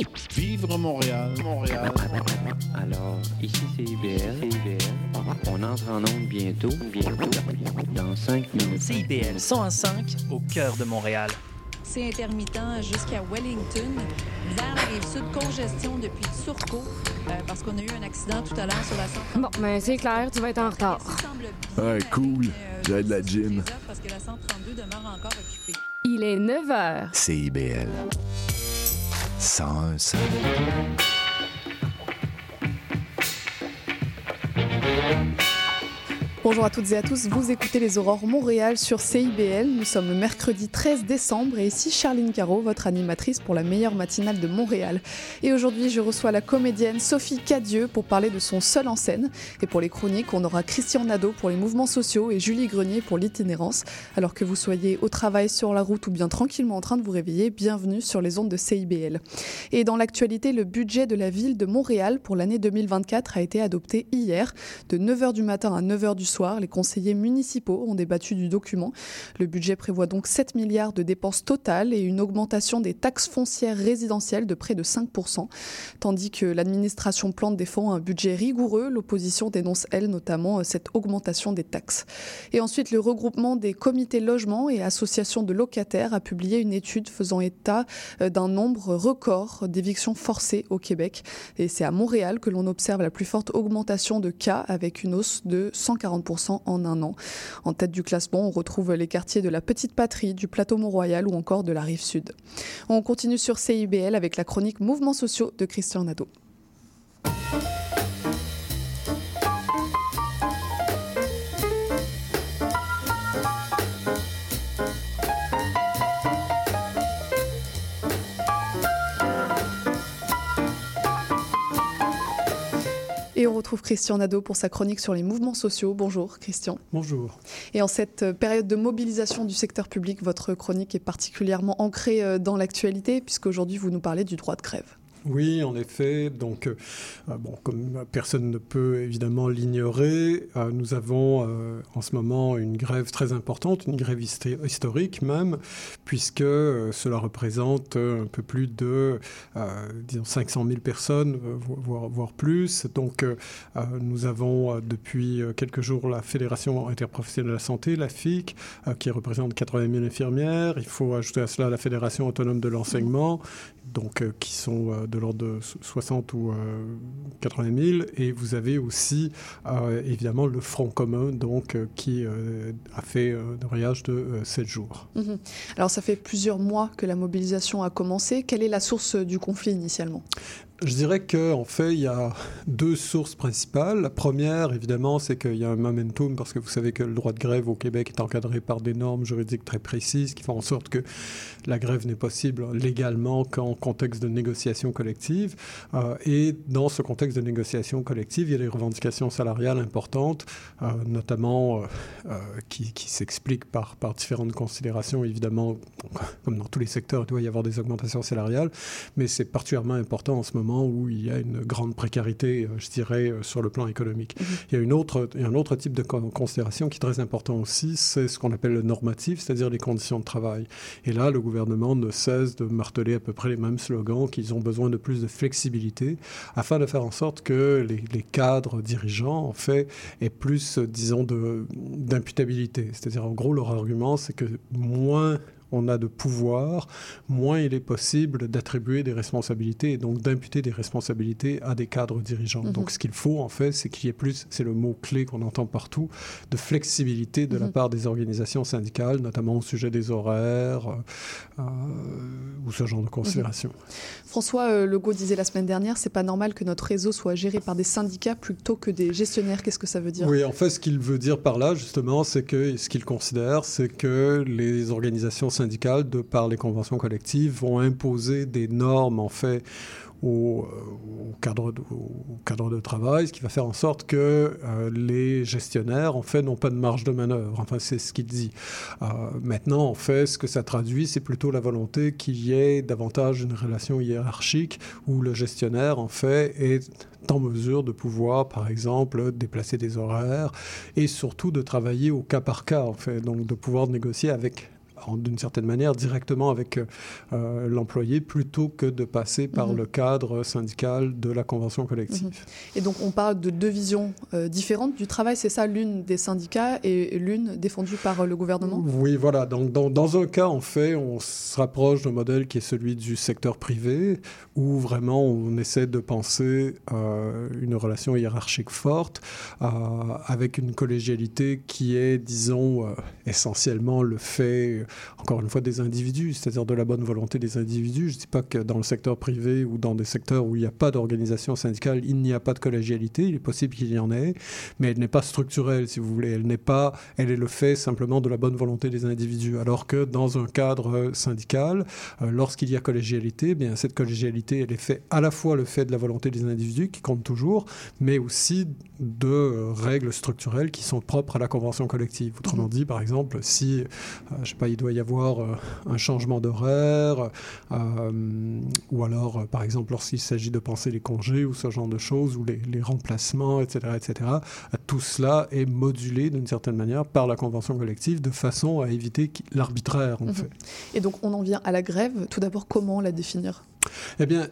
CIBL 101.5 Montréal. Vivre Montréal, Montréal. Alors, ici c'est IBL. On entre en onde bientôt, bientôt, dans 5 minutes. CIBL 101.5 au cœur de Montréal. C'est intermittent jusqu'à Wellington. Vers la rive sud, congestion depuis Turcot, euh, parce qu'on a eu un accident tout à l'heure sur la 132. Bon, mais c'est clair, tu vas être en retard. Ouais, cool. J'ai de la gym. Parce que la 132 demeure encore occupée. Il est 9 h. CIBL. 101 seul. Bonjour à toutes et à tous, vous écoutez les Aurores Montréal sur CIBL. Nous sommes mercredi 13 décembre et ici Charline Caro, votre animatrice pour la meilleure matinale de Montréal. Et aujourd'hui, je reçois la comédienne Sophie Cadieux pour parler de son seul en scène. Et pour les chroniques, on aura Christian Nadeau pour les mouvements sociaux et Julie Grenier pour l'itinérance. Alors que vous soyez au travail, sur la route ou bien tranquillement en train de vous réveiller, bienvenue sur les ondes de CIBL. Et dans l'actualité, le budget de la ville de Montréal pour l'année 2024 a été adopté hier. De 9h du matin à 9h du soir, les conseillers municipaux ont débattu du document. Le budget prévoit donc 7 milliards de dépenses totales et une augmentation des taxes foncières résidentielles de près de 5%, tandis que l'administration plante défend un budget rigoureux. L'opposition dénonce, elle, notamment cette augmentation des taxes. Et ensuite, le regroupement des comités logements et associations de locataires a publié une étude faisant état euh, d'un nombre record d'évictions forcées au Québec. Et c'est à Montréal que l'on observe la plus forte augmentation de cas avec une hausse de 140 en un an. En tête du classement, on retrouve les quartiers de la Petite Patrie, du Plateau Mont-Royal ou encore de la Rive Sud. On continue sur CIBL avec la chronique Mouvements sociaux de Christian Nadeau. Retrouve Christian Nadeau pour sa chronique sur les mouvements sociaux. Bonjour Christian. Bonjour. Et en cette période de mobilisation du secteur public, votre chronique est particulièrement ancrée euh, dans l'actualité puisqu'aujourd'hui vous nous parlez du droit de grève. Oui, en effet. Donc, euh, bon, comme personne ne peut évidemment l'ignorer, euh, nous avons euh, en ce moment une grève très importante, une grève historique même, puisque euh, cela représente un peu plus de, disons, 500 000 personnes, voire, voire plus. Donc, nous avons depuis quelques jours la Fédération interprofessionnelle de la santé, la FIC, qui représente 80 000 infirmières. Il faut ajouter à cela la Fédération autonome de l'enseignement, donc qui sont de l'ordre de 60 ou 80 000. Et vous avez aussi euh, évidemment le Front commun, donc euh, qui euh, a fait un voyage de 7 jours. Mmh. Alors ça fait plusieurs mois que la mobilisation a commencé. Quelle est la source du conflit initialement? Je dirais qu'en en fait, il y a deux sources principales. La première, évidemment, c'est qu'il y a un momentum, parce que vous savez que le droit de grève au Québec est encadré par des normes juridiques très précises qui font en sorte que la grève n'est possible légalement qu'en contexte de négociation collective. Euh, et dans ce contexte de négociation collective, il y a des revendications salariales importantes, euh, notamment euh, qui, s'expliquent par différentes considérations. Évidemment, comme dans tous les secteurs, il doit y avoir des augmentations salariales, mais c'est particulièrement important en ce moment où il y a une grande précarité, je dirais, sur le plan économique. Mmh. Il, y a une autre, un autre type de considération qui est très important aussi, c'est ce qu'on appelle le normatif, c'est-à-dire les conditions de travail. Et là, le gouvernement ne cesse de marteler à peu près les mêmes slogans, qu'ils ont besoin de plus de flexibilité, afin de faire en sorte que les, les cadres dirigeants, en fait, aient plus, disons, d'imputabilité. C'est-à-dire, en gros, leur argument, c'est que moins on a de pouvoir, moins il est possible d'attribuer des responsabilités et donc d'imputer des responsabilités à des cadres dirigeants. Mm -hmm. Donc ce qu'il faut en fait, c'est qu'il y ait plus, c'est le mot clé qu'on entend partout, de flexibilité de mm -hmm. la part des organisations syndicales, notamment au sujet des horaires euh, ou ce genre de considérations. Mm -hmm. François euh, Legault disait la semaine dernière, c'est pas normal que notre réseau soit géré par des syndicats plutôt que des gestionnaires. Qu'est-ce que ça veut dire? Oui, en fait, ce qu'il veut dire par là, justement, c'est que ce qu'il considère, c'est que les organisations syndicales, de par les conventions collectives, vont imposer des normes, en fait, au, au, cadre de, au, cadre de, travail, ce qui va faire en sorte que euh, les gestionnaires, en fait, n'ont pas de marge de manœuvre. Enfin, c'est ce qu'il dit. Euh, maintenant, en fait, ce que ça traduit, c'est plutôt la volonté qu'il y ait davantage une relation hiérarchique où le gestionnaire, en fait, est en mesure de pouvoir, par exemple, déplacer des horaires et surtout de travailler au cas par cas, en fait, donc de pouvoir négocier avec d'une certaine manière directement avec euh, l'employé plutôt que de passer par Mhm. le cadre syndical de la convention collective. Mhm. Et donc on parle de deux visions euh, différentes du travail, c'est ça l'une des syndicats et l'une défendue par euh, le gouvernement? Oui, voilà. Donc, dans, dans un cas, en fait, on se rapproche d'un modèle qui est celui du secteur privé, où vraiment on essaie de penser euh, une relation hiérarchique forte, euh, avec une collégialité qui est, disons, euh, essentiellement le fait, euh, encore une fois, des individus, c'est-à-dire de la bonne volonté des individus. Je ne dis pas que dans le secteur privé ou dans des secteurs où il n'y a pas d'organisation syndicale, il n'y a pas de collégialité. Il est possible qu'il y en ait, mais elle n'est pas structurelle, si vous voulez. Elle n'est pas, elle est le fait simplement de la bonne volonté des individus. Alors que dans un cadre syndical, euh, lorsqu'il y a collégialité, eh bien cette collégialité, elle est faite à la fois le fait de la volonté des individus qui compte toujours, mais aussi de règles structurelles qui sont propres à la convention collective. Autrement dit, par exemple, si, euh, je sais pas, il doit y avoir euh, un changement d'horaire, euh, ou alors, euh, par exemple, lorsqu'il s'agit de penser les congés ou ce genre de choses, ou les, les remplacements, etc., etc., tout cela est modulé d'une certaine manière par la convention collective de façon à éviter l'arbitraire, en Mhm. fait. Et donc on en vient à la grève. Tout d'abord, comment la définir? Eh bien,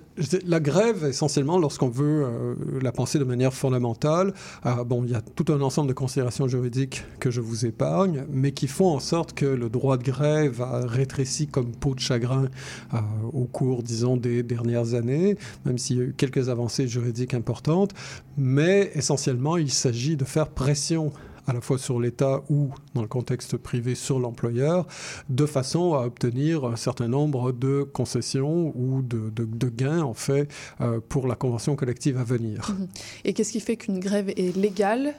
la grève, essentiellement, lorsqu'on veut euh, la penser de manière fondamentale, euh, bon, il y a tout un ensemble de considérations juridiques que je vous épargne, mais qui font en sorte que le droit de grève a rétréci comme peau de chagrin euh, au cours, disons, des dernières années, même s'il y a eu quelques avancées juridiques importantes. Mais essentiellement, il s'agit de faire pression à la fois sur l'État ou, dans le contexte privé, sur l'employeur, de façon à obtenir un certain nombre de concessions ou de, gains, en fait, euh, pour la convention collective à venir. Et qu'est-ce qui fait qu'une grève est légale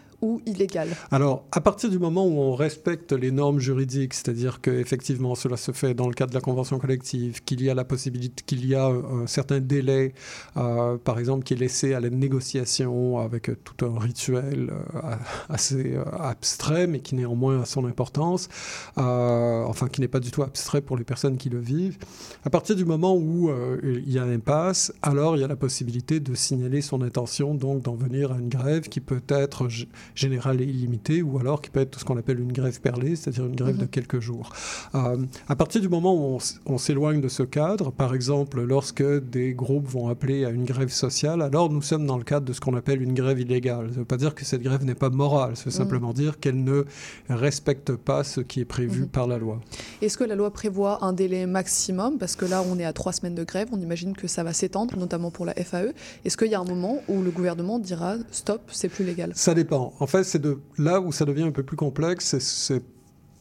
Alors, à partir du moment où on respecte les normes juridiques, c'est-à-dire qu'effectivement cela se fait dans le cadre de la convention collective, qu'il y a la possibilité, qu'il y a un, un certain délai, euh, par exemple, qui est laissé à la négociation avec euh, tout un rituel euh, assez euh, abstrait, mais qui néanmoins a son importance, euh, enfin qui n'est pas du tout abstrait pour les personnes qui le vivent. À partir du moment où euh, il y a un impasse, alors il y a la possibilité de signaler son intention, donc d'en venir à une grève qui peut être générale et illimitée, ou alors qui peut être ce qu'on appelle une grève perlée, c'est-à-dire une grève de quelques jours. Euh, à partir du moment où on, s'éloigne de ce cadre, par exemple lorsque des groupes vont appeler à une grève sociale, alors nous sommes dans le cadre de ce qu'on appelle une grève illégale. Ça ne veut pas dire que cette grève n'est pas morale, ça veut simplement dire qu'elle ne respecte pas ce qui est prévu Mhm. par la loi. Est-ce que la loi prévoit un délai maximum? Parce que là, on est à trois semaines de grève, on imagine que ça va s'étendre, notamment pour la FAE. Est-ce qu'il y a un moment où le gouvernement dira stop, c'est plus légal? Ça dépend. En fait, c'est de là où ça devient un peu plus complexe, c'est-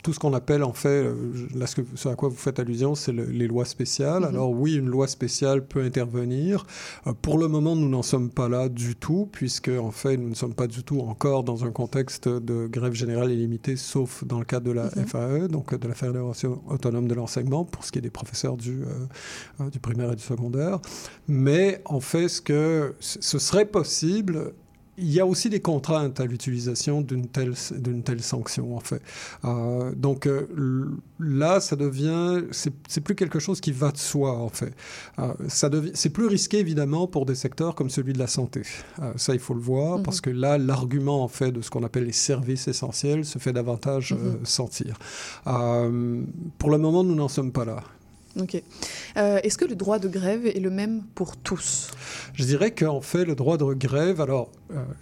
tout ce qu'on appelle en fait, euh, là ce, que, ce à quoi vous faites allusion, c'est le- les lois spéciales. Mhm. Alors oui, une loi spéciale peut intervenir. Euh, pour le moment, nous n'en sommes pas là du tout, puisque en fait, nous ne sommes pas du tout encore dans un contexte de grève générale illimitée, sauf dans le cadre de la Mhm. FAE, donc de la Fédération autonome de l'enseignement, pour ce qui est des professeurs du, euh, euh, du primaire et du secondaire. Mais en fait, ce que ce serait possible il y a aussi des contraintes à l'utilisation d'une telle, d'une telle sanction, en fait. Euh, donc euh, là, ça devient, c'est, c'est plus quelque chose qui va de soi, en fait. Euh, ça devient, c'est plus risqué, évidemment, pour des secteurs comme celui de la santé. Euh, ça, il faut le voir, Mhm. parce que là, l'argument, en fait, de ce qu'on appelle les services essentiels se fait davantage Mhm. sentir. Pour le moment, nous n'en sommes pas là. Ok. Euh, Est-ce que le droit de grève est le même pour tous? Je dirais qu'en fait, le droit de grève, alors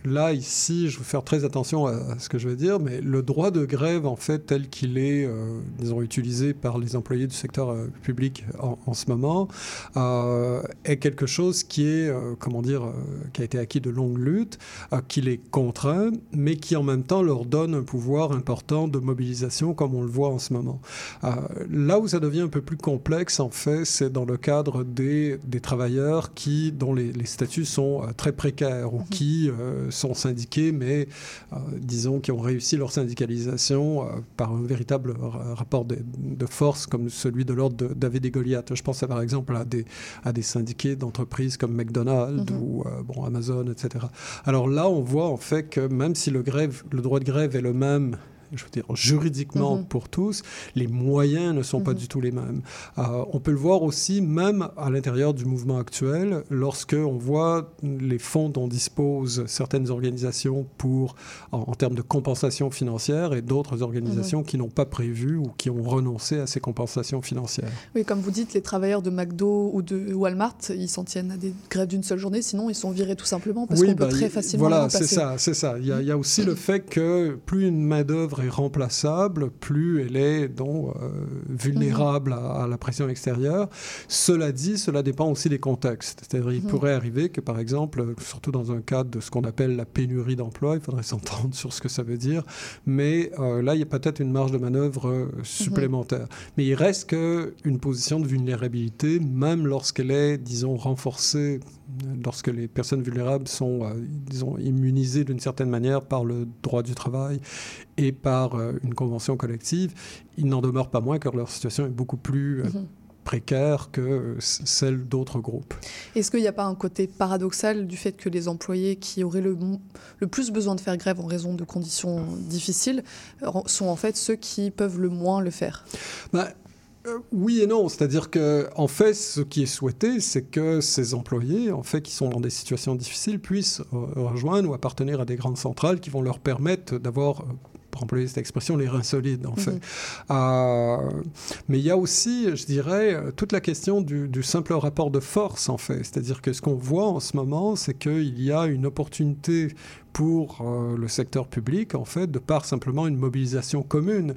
là, ici, je vais faire très attention à, ce que je vais dire, mais le droit de grève, en fait, tel qu'il est, euh, disons, utilisé par les employés du secteur euh, public en, en ce moment, euh, est quelque chose qui est, euh, comment dire, euh, qui a été acquis de longue lutte, euh, qui les contraint, mais qui en même temps leur donne un pouvoir important de mobilisation, comme on le voit en ce moment. Euh, là où ça devient un peu plus complexe, en fait, c'est dans le cadre des, des travailleurs qui, dont les, les statuts sont euh, très précaires ou qui euh, sont syndiqués, mais euh, disons qui ont réussi leur syndicalisation euh, par un véritable ra- rapport de, de force comme celui de l'ordre David et Goliath. Je pense par exemple à des, à des syndiqués d'entreprises comme McDonald's Mhm. ou bon, Amazon, etc. Alors là, on voit en fait que même si le, grève, le droit de grève est le même je veux dire juridiquement Mhm. pour tous, les moyens ne sont pas Mhm. du tout les mêmes. Euh, on peut le voir aussi même à l'intérieur du mouvement actuel, lorsque on voit les fonds dont disposent certaines organisations pour, en, en termes de compensation financière, et d'autres organisations qui n'ont pas prévu ou qui ont renoncé à ces compensations financières. Oui, comme vous dites, les travailleurs de McDo ou de Walmart, ils s'en tiennent à des grèves d'une seule journée, sinon ils sont virés tout simplement parce qu'on bah, peut très il- facilement Voilà, c'est ça, c'est ça. Il y, a, il y a aussi le fait que plus une est remplaçable, plus elle est donc euh, vulnérable à, à la pression extérieure. Cela dit, cela dépend aussi des contextes. C'est-à-dire, il Mhm. pourrait arriver que, par exemple, surtout dans un cadre de ce qu'on appelle la pénurie d'emploi, il faudrait s'entendre sur ce que ça veut dire, mais euh, là, il y a peut-être une marge de manœuvre euh, supplémentaire. Mais il reste que une position de vulnérabilité, même lorsqu'elle est, disons, renforcée, lorsque les personnes vulnérables sont, euh, disons, immunisées d'une certaine manière par le droit du travail et par euh, une convention collective, il n'en demeure pas moins que leur situation est beaucoup plus euh, Mhm. précaire que celle d'autres groupes. Est-ce qu'il n'y a pas un côté paradoxal du fait que les employés qui auraient le, plus besoin de faire grève en raison de conditions difficiles sont en fait ceux qui peuvent le moins le faire? Bah, oui et non, c'est-à-dire que en fait, ce qui est souhaité, c'est que ces employés, en fait, qui sont dans des situations difficiles, puissent euh, rejoindre ou appartenir à des grandes centrales qui vont leur permettre d'avoir, euh, pour employer cette expression, les reins solides, en fait. Mhm. Euh, mais il y a aussi, je dirais, euh, toute la question du, du simple rapport de force, en fait. C'est-à-dire que ce qu'on voit en ce moment, c'est qu'il y a une opportunité pour euh, le secteur public, en fait, de par simplement une mobilisation commune.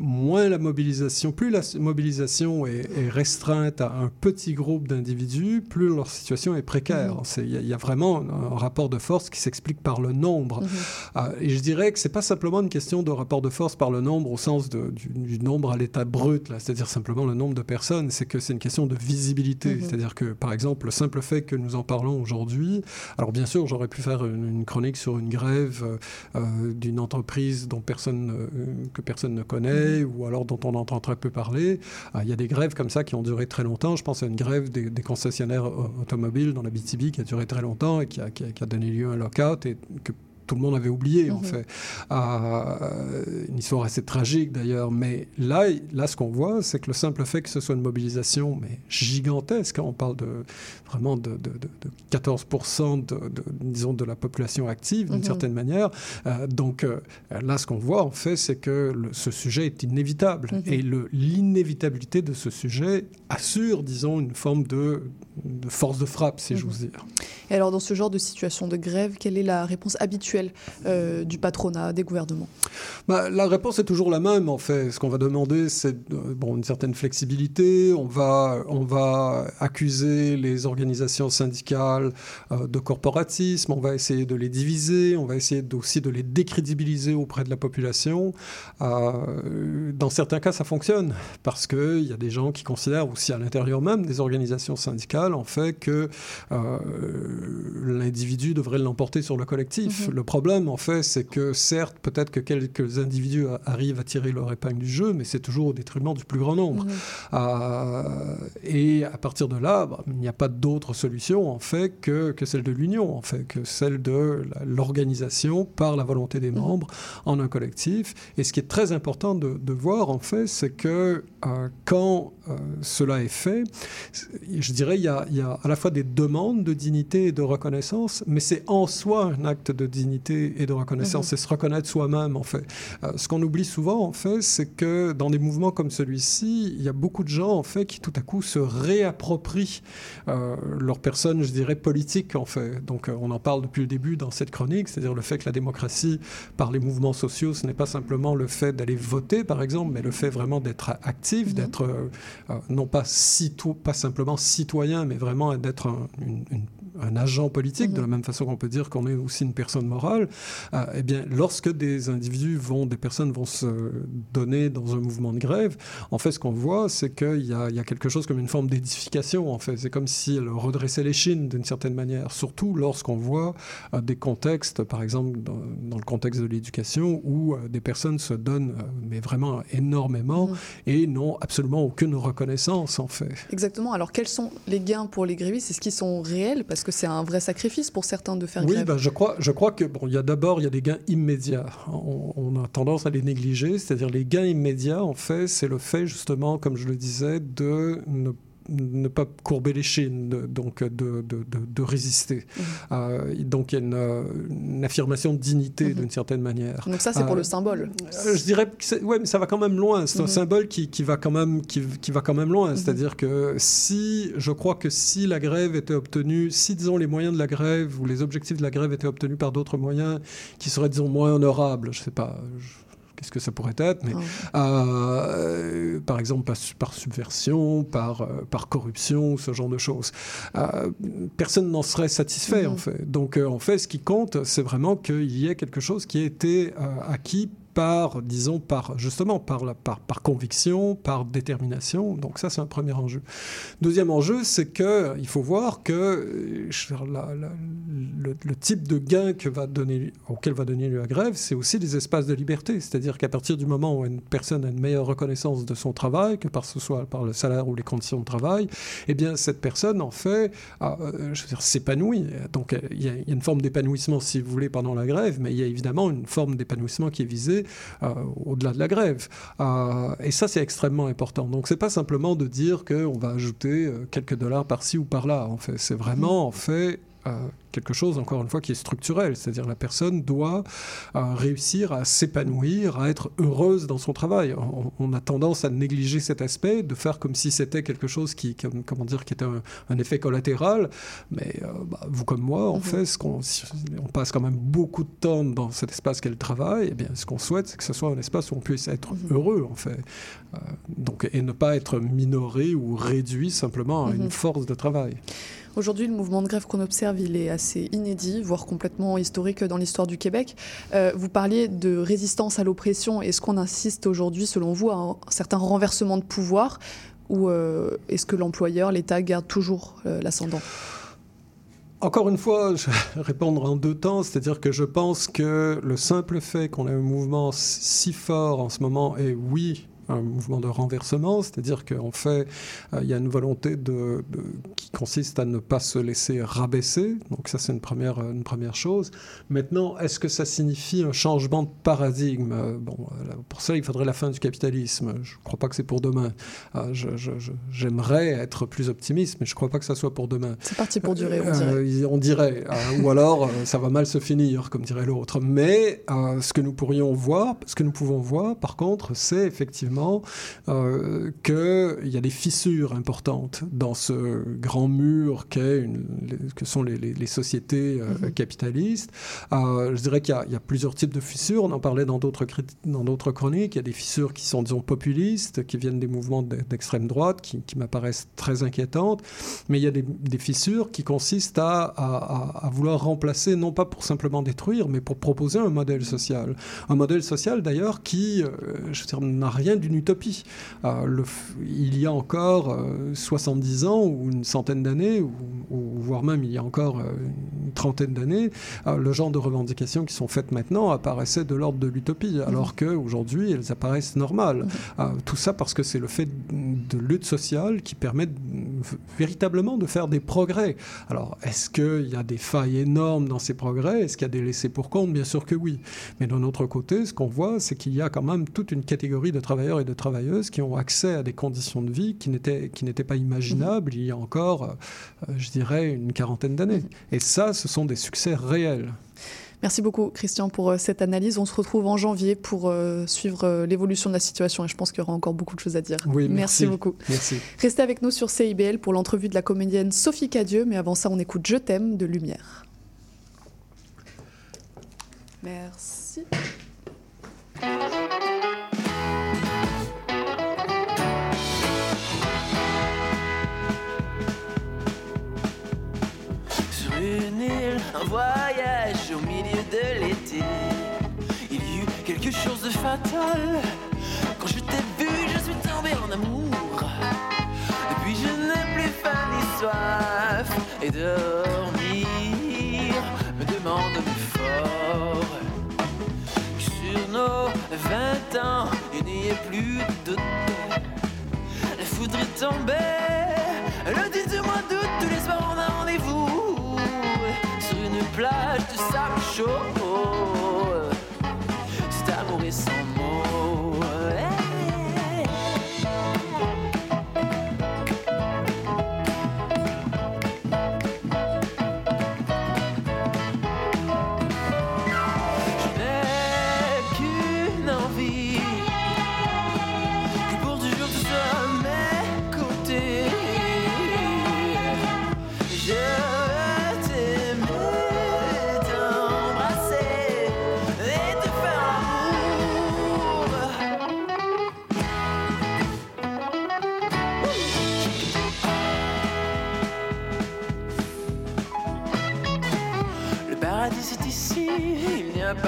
Moins la mobilisation, plus la mobilisation est, est restreinte à un petit groupe d'individus, plus leur situation est précaire. Mhm. C'est- Il y, a- il y a vraiment un rapport de force qui s'explique par le nombre. Mhm. Ah, et je dirais que c'est pas simplement une question de rapport de force par le nombre au sens de- du, du nombre à l'état brut, c'est-à-dire simplement le nombre de personnes, c'est que c'est une question de visibilité. Mhm. C'est-à-dire que, par exemple, le simple fait que nous en parlons aujourd'hui, alors bien sûr, j'aurais pu faire une, une chronique sur une grève euh, euh, d'une entreprise dont personne, euh, que personne ne connaît, ou alors dont on entend très peu parler. Ah, Il y a des grèves comme ça qui ont duré très longtemps. Je pense à une grève des, concessionnaires euh, automobiles dans la BTB qui a duré très longtemps et qui a, qui a- qui a donné lieu à un lockout et que tout le monde avait oublié, en Mhm. fait. Euh, une histoire assez tragique, d'ailleurs. Mais là, là ce qu'on voit, c'est que le simple fait que ce soit une mobilisation mais gigantesque, hein, on parle de, vraiment de, de- de- de 14% de, disons, de la population active, d'une Mhm. certaine manière. Euh, donc euh, là, ce qu'on voit, en fait, c'est que le- ce sujet est inévitable. Mhm. Et l'inévitabilité de ce sujet assure, disons, une forme de, force de frappe, si j'ose dire. Et alors dans ce genre de situation de grève, quelle est la réponse habituelle euh, du patronat, des gouvernements Bah, la réponse est toujours la même, en fait. Ce qu'on va demander, c'est euh, bon, une certaine flexibilité. On va, on va accuser les organisations syndicales euh, de corporatisme. On va essayer de les diviser. On va essayer aussi de les décrédibiliser auprès de la population. Euh, dans certains cas, ça fonctionne parce qu'il y a des gens qui considèrent aussi à l'intérieur même des organisations syndicales, en fait, que l'individu devrait l'emporter sur le collectif. Mhm. Le problème, en fait, c'est que certes, peut-être que quelques individus a- arrivent à tirer leur épingle du jeu, mais c'est toujours au détriment du plus grand nombre. Euh, et à partir de là, bah, il n'y a pas d'autre solution, en fait, que, que celle de l'union, en fait, que celle de l'organisation par la volonté des membres en un collectif. Et ce qui est très important de, de voir, en fait, c'est que euh, quand euh, cela est fait, je dirais, il y, a, il y a à la fois des demandes de dignité et de reconnaissance, mais c'est en soi un acte de dignité et de reconnaissance, Mhm. c'est se reconnaître soi-même, en fait. Euh, ce qu'on oublie souvent, en fait, c'est que dans des mouvements comme celui-ci, il y a beaucoup de gens, en fait, qui tout à coup se réapproprient euh, leur personne, je dirais, politique, en fait. Donc, on en parle depuis le début dans cette chronique, c'est-à-dire le fait que la démocratie, par les mouvements sociaux, ce n'est pas simplement le fait d'aller voter, par exemple, mais le fait vraiment d'être actif, Mhm. d'être non pas, pas simplement citoyen, mais vraiment d'être un, une- une- un agent politique, Mhm. de la même façon qu'on peut dire qu'on est aussi une personne morale. Euh, eh bien, lorsque des individus vont, des personnes vont se donner dans un mouvement de grève, en fait, ce qu'on voit, c'est qu'il y y a quelque chose comme une forme d'édification, en fait. C'est comme si elle redressait les chines d'une certaine manière, surtout lorsqu'on voit euh, des contextes, par exemple, dans, dans le contexte de l'éducation, où euh, des personnes se donnent, mais vraiment énormément, Mhm. et n'ont absolument aucune reconnaissance, en fait. Exactement. Alors quels sont les gains pour les grévistes? Est-ce qu'ils sont réels? Parce que que c'est un vrai sacrifice pour certains de faire oui, grève. Ben, je crois, je crois que bon, il y a d'abord il y a des gains immédiats. On, on, a tendance à les négliger, c'est-à-dire les gains immédiats. En fait, c'est le fait justement, comme je le disais, de ne ne pas courber les chines, donc de, de, de, de résister. Mmh. Euh, donc il y a une, une affirmation de dignité mmh. d'une certaine manière. Donc ça c'est euh, pour le symbole. Je dirais que ouais, mais ça va quand même loin. C'est mmh. un symbole qui, qui, va quand même qui, qui va quand même loin. C'est-à-dire que si je crois que si la grève était obtenue, si disons les moyens de la grève ou les objectifs de la grève étaient obtenus par d'autres moyens qui seraient disons moins honorables, je sais pas. Je, qu'est-ce que ça pourrait être, mais oh. euh, par exemple par, par subversion, par, euh, par corruption, ce genre de choses. Euh, personne n'en serait satisfait en fait. Donc en fait, ce qui compte, c'est vraiment qu'il y ait quelque chose qui ait été acquis par, disons, par justement par, la, par, par conviction, par détermination. Donc ça, c'est un premier enjeu. Deuxième enjeu, c'est que il faut voir que la, le, type de gain que va donner, auquel va donner la grève, c'est aussi des espaces de liberté. C'est-à-dire qu'à partir du moment où une personne a une meilleure reconnaissance de son travail, que par ce soit par le salaire ou les conditions de travail, eh bien cette personne en fait, euh, s'épanouit. Donc il y, il y a une forme d'épanouissement, si vous voulez, pendant la grève, mais il y a évidemment une forme d'épanouissement qui est visée euh, au-delà de la grève. Euh, et ça, c'est extrêmement important. Donc, c'est pas simplement de dire qu'on va ajouter euh, quelques dollars par-ci ou par-là. En fait, c'est vraiment, en fait, quelque chose, encore une fois, qui est structurel. C'est-à-dire la personne doit euh, réussir à s'épanouir, à être heureuse dans son travail. On, on, a tendance à négliger cet aspect, de faire comme si c'était quelque chose qui, comme, comment dire, qui était un, un effet collatéral. Mais euh, bah, vous comme moi, en mm -hmm. fait, ce on passe quand même beaucoup de temps dans cet espace qu'est le travail. Et bien, ce qu'on souhaite, c'est que ce soit un espace où on puisse être mm -hmm. heureux, en fait. Euh, donc, et ne pas être minoré ou réduit simplement à mm -hmm. une force de travail. Aujourd'hui, le mouvement de grève qu'on observe, il est assez inédit, voire complètement historique dans l'histoire du Québec. Euh, vous parliez de résistance à l'oppression. Est-ce qu'on insiste aujourd'hui, selon vous, à un certain renversement de pouvoir ou euh, est-ce que l'employeur, l'État, garde toujours euh, l'ascendant? Encore une fois, je vais répondre en deux temps, c'est-à-dire que je pense que le simple fait qu'on ait un mouvement si fort en ce moment est oui, un mouvement de renversement, c'est-à-dire qu'en fait, euh, il y a une volonté de, de, qui consiste à ne pas se laisser rabaisser. Donc ça, c'est une première, une première chose. Maintenant, est-ce que ça signifie un changement de paradigme? Bon, pour ça, il faudrait la fin du capitalisme. Je ne crois pas que c'est pour demain. Euh, J'aimerais être plus optimiste, mais je ne crois pas que ça soit pour demain. C'est parti pour durer, on dirait. Euh, on dirait. ou alors, ça va mal se finir, comme dirait l'autre. Mais ce que nous pourrions voir, ce que nous pouvons voir, par contre, c'est effectivement euh, qu'il y a des fissures importantes dans ce grand mur une, que sont les, les, les sociétés euh, -hmm. capitalistes. Euh, je dirais qu'il y, y, a plusieurs types de fissures. On en parlait dans d'autres dans d'autres chroniques. Il y a des fissures qui sont, disons, populistes, qui viennent des mouvements d'extrême droite, qui, qui m'apparaissent très inquiétantes. Mais il y a des, des fissures qui consistent à, à, à, vouloir remplacer, non pas pour simplement détruire, mais pour proposer un modèle social. Un modèle social, d'ailleurs, qui, je veux dire, n'a rien d'une utopie. Euh, le, il y a encore euh, 70 ans ou une centaine d'années, ou, ou, voire même il y a encore euh, une trentaine d'années, euh, le genre de revendications qui sont faites maintenant apparaissaient de l'ordre de l'utopie, alors mmh. qu'aujourd'hui elles apparaissent normales. Mmh. tout ça parce que c'est le fait de lutte sociale qui permet véritablement de faire des progrès. Alors, est-ce qu'il y a des failles énormes dans ces progrès? Est-ce qu'il y a des laissés pour compte? Bien sûr que oui. Mais d'un autre côté, ce qu'on voit, c'est qu'il y a quand même toute une catégorie de travailleurs et de travailleuses qui ont accès à des conditions de vie qui n'étaient qui n'étaient pas imaginables il y a encore, euh, je dirais, une quarantaine d'années. Et ça, ce sont des succès réels. Merci beaucoup, Christian, pour euh, cette analyse. On se retrouve en janvier pour euh, suivre euh, l'évolution de la situation et je pense qu'il y aura encore beaucoup de choses à dire. Oui, merci. merci beaucoup. Merci. Restez avec nous sur CIBL pour l'entrevue de la comédienne Sophie Cadieux, mais avant ça, on écoute Je t'aime de Lumière. Merci. Un voyage au milieu de l'été. Il y eut quelque chose de fatal. Quand je t'ai vu, je suis tombé en amour. Depuis, je n'ai plus faim ni soif. Et dormir me demande fort. Sur nos vingt ans, il n'y a plus de. La foudre est tombée. Le 10 du mois d'août, tous les soirs, on a rendez-vous. Plage de sable chaud. Cet amour est sans mots.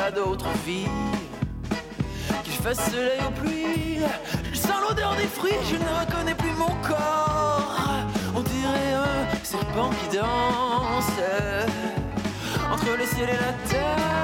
Pas d'autre vie. Qu'il fasse soleil ou pluie, je sens l'odeur des fruits, je ne reconnais plus mon corps. On dirait un serpent qui danse entre le ciel et la terre.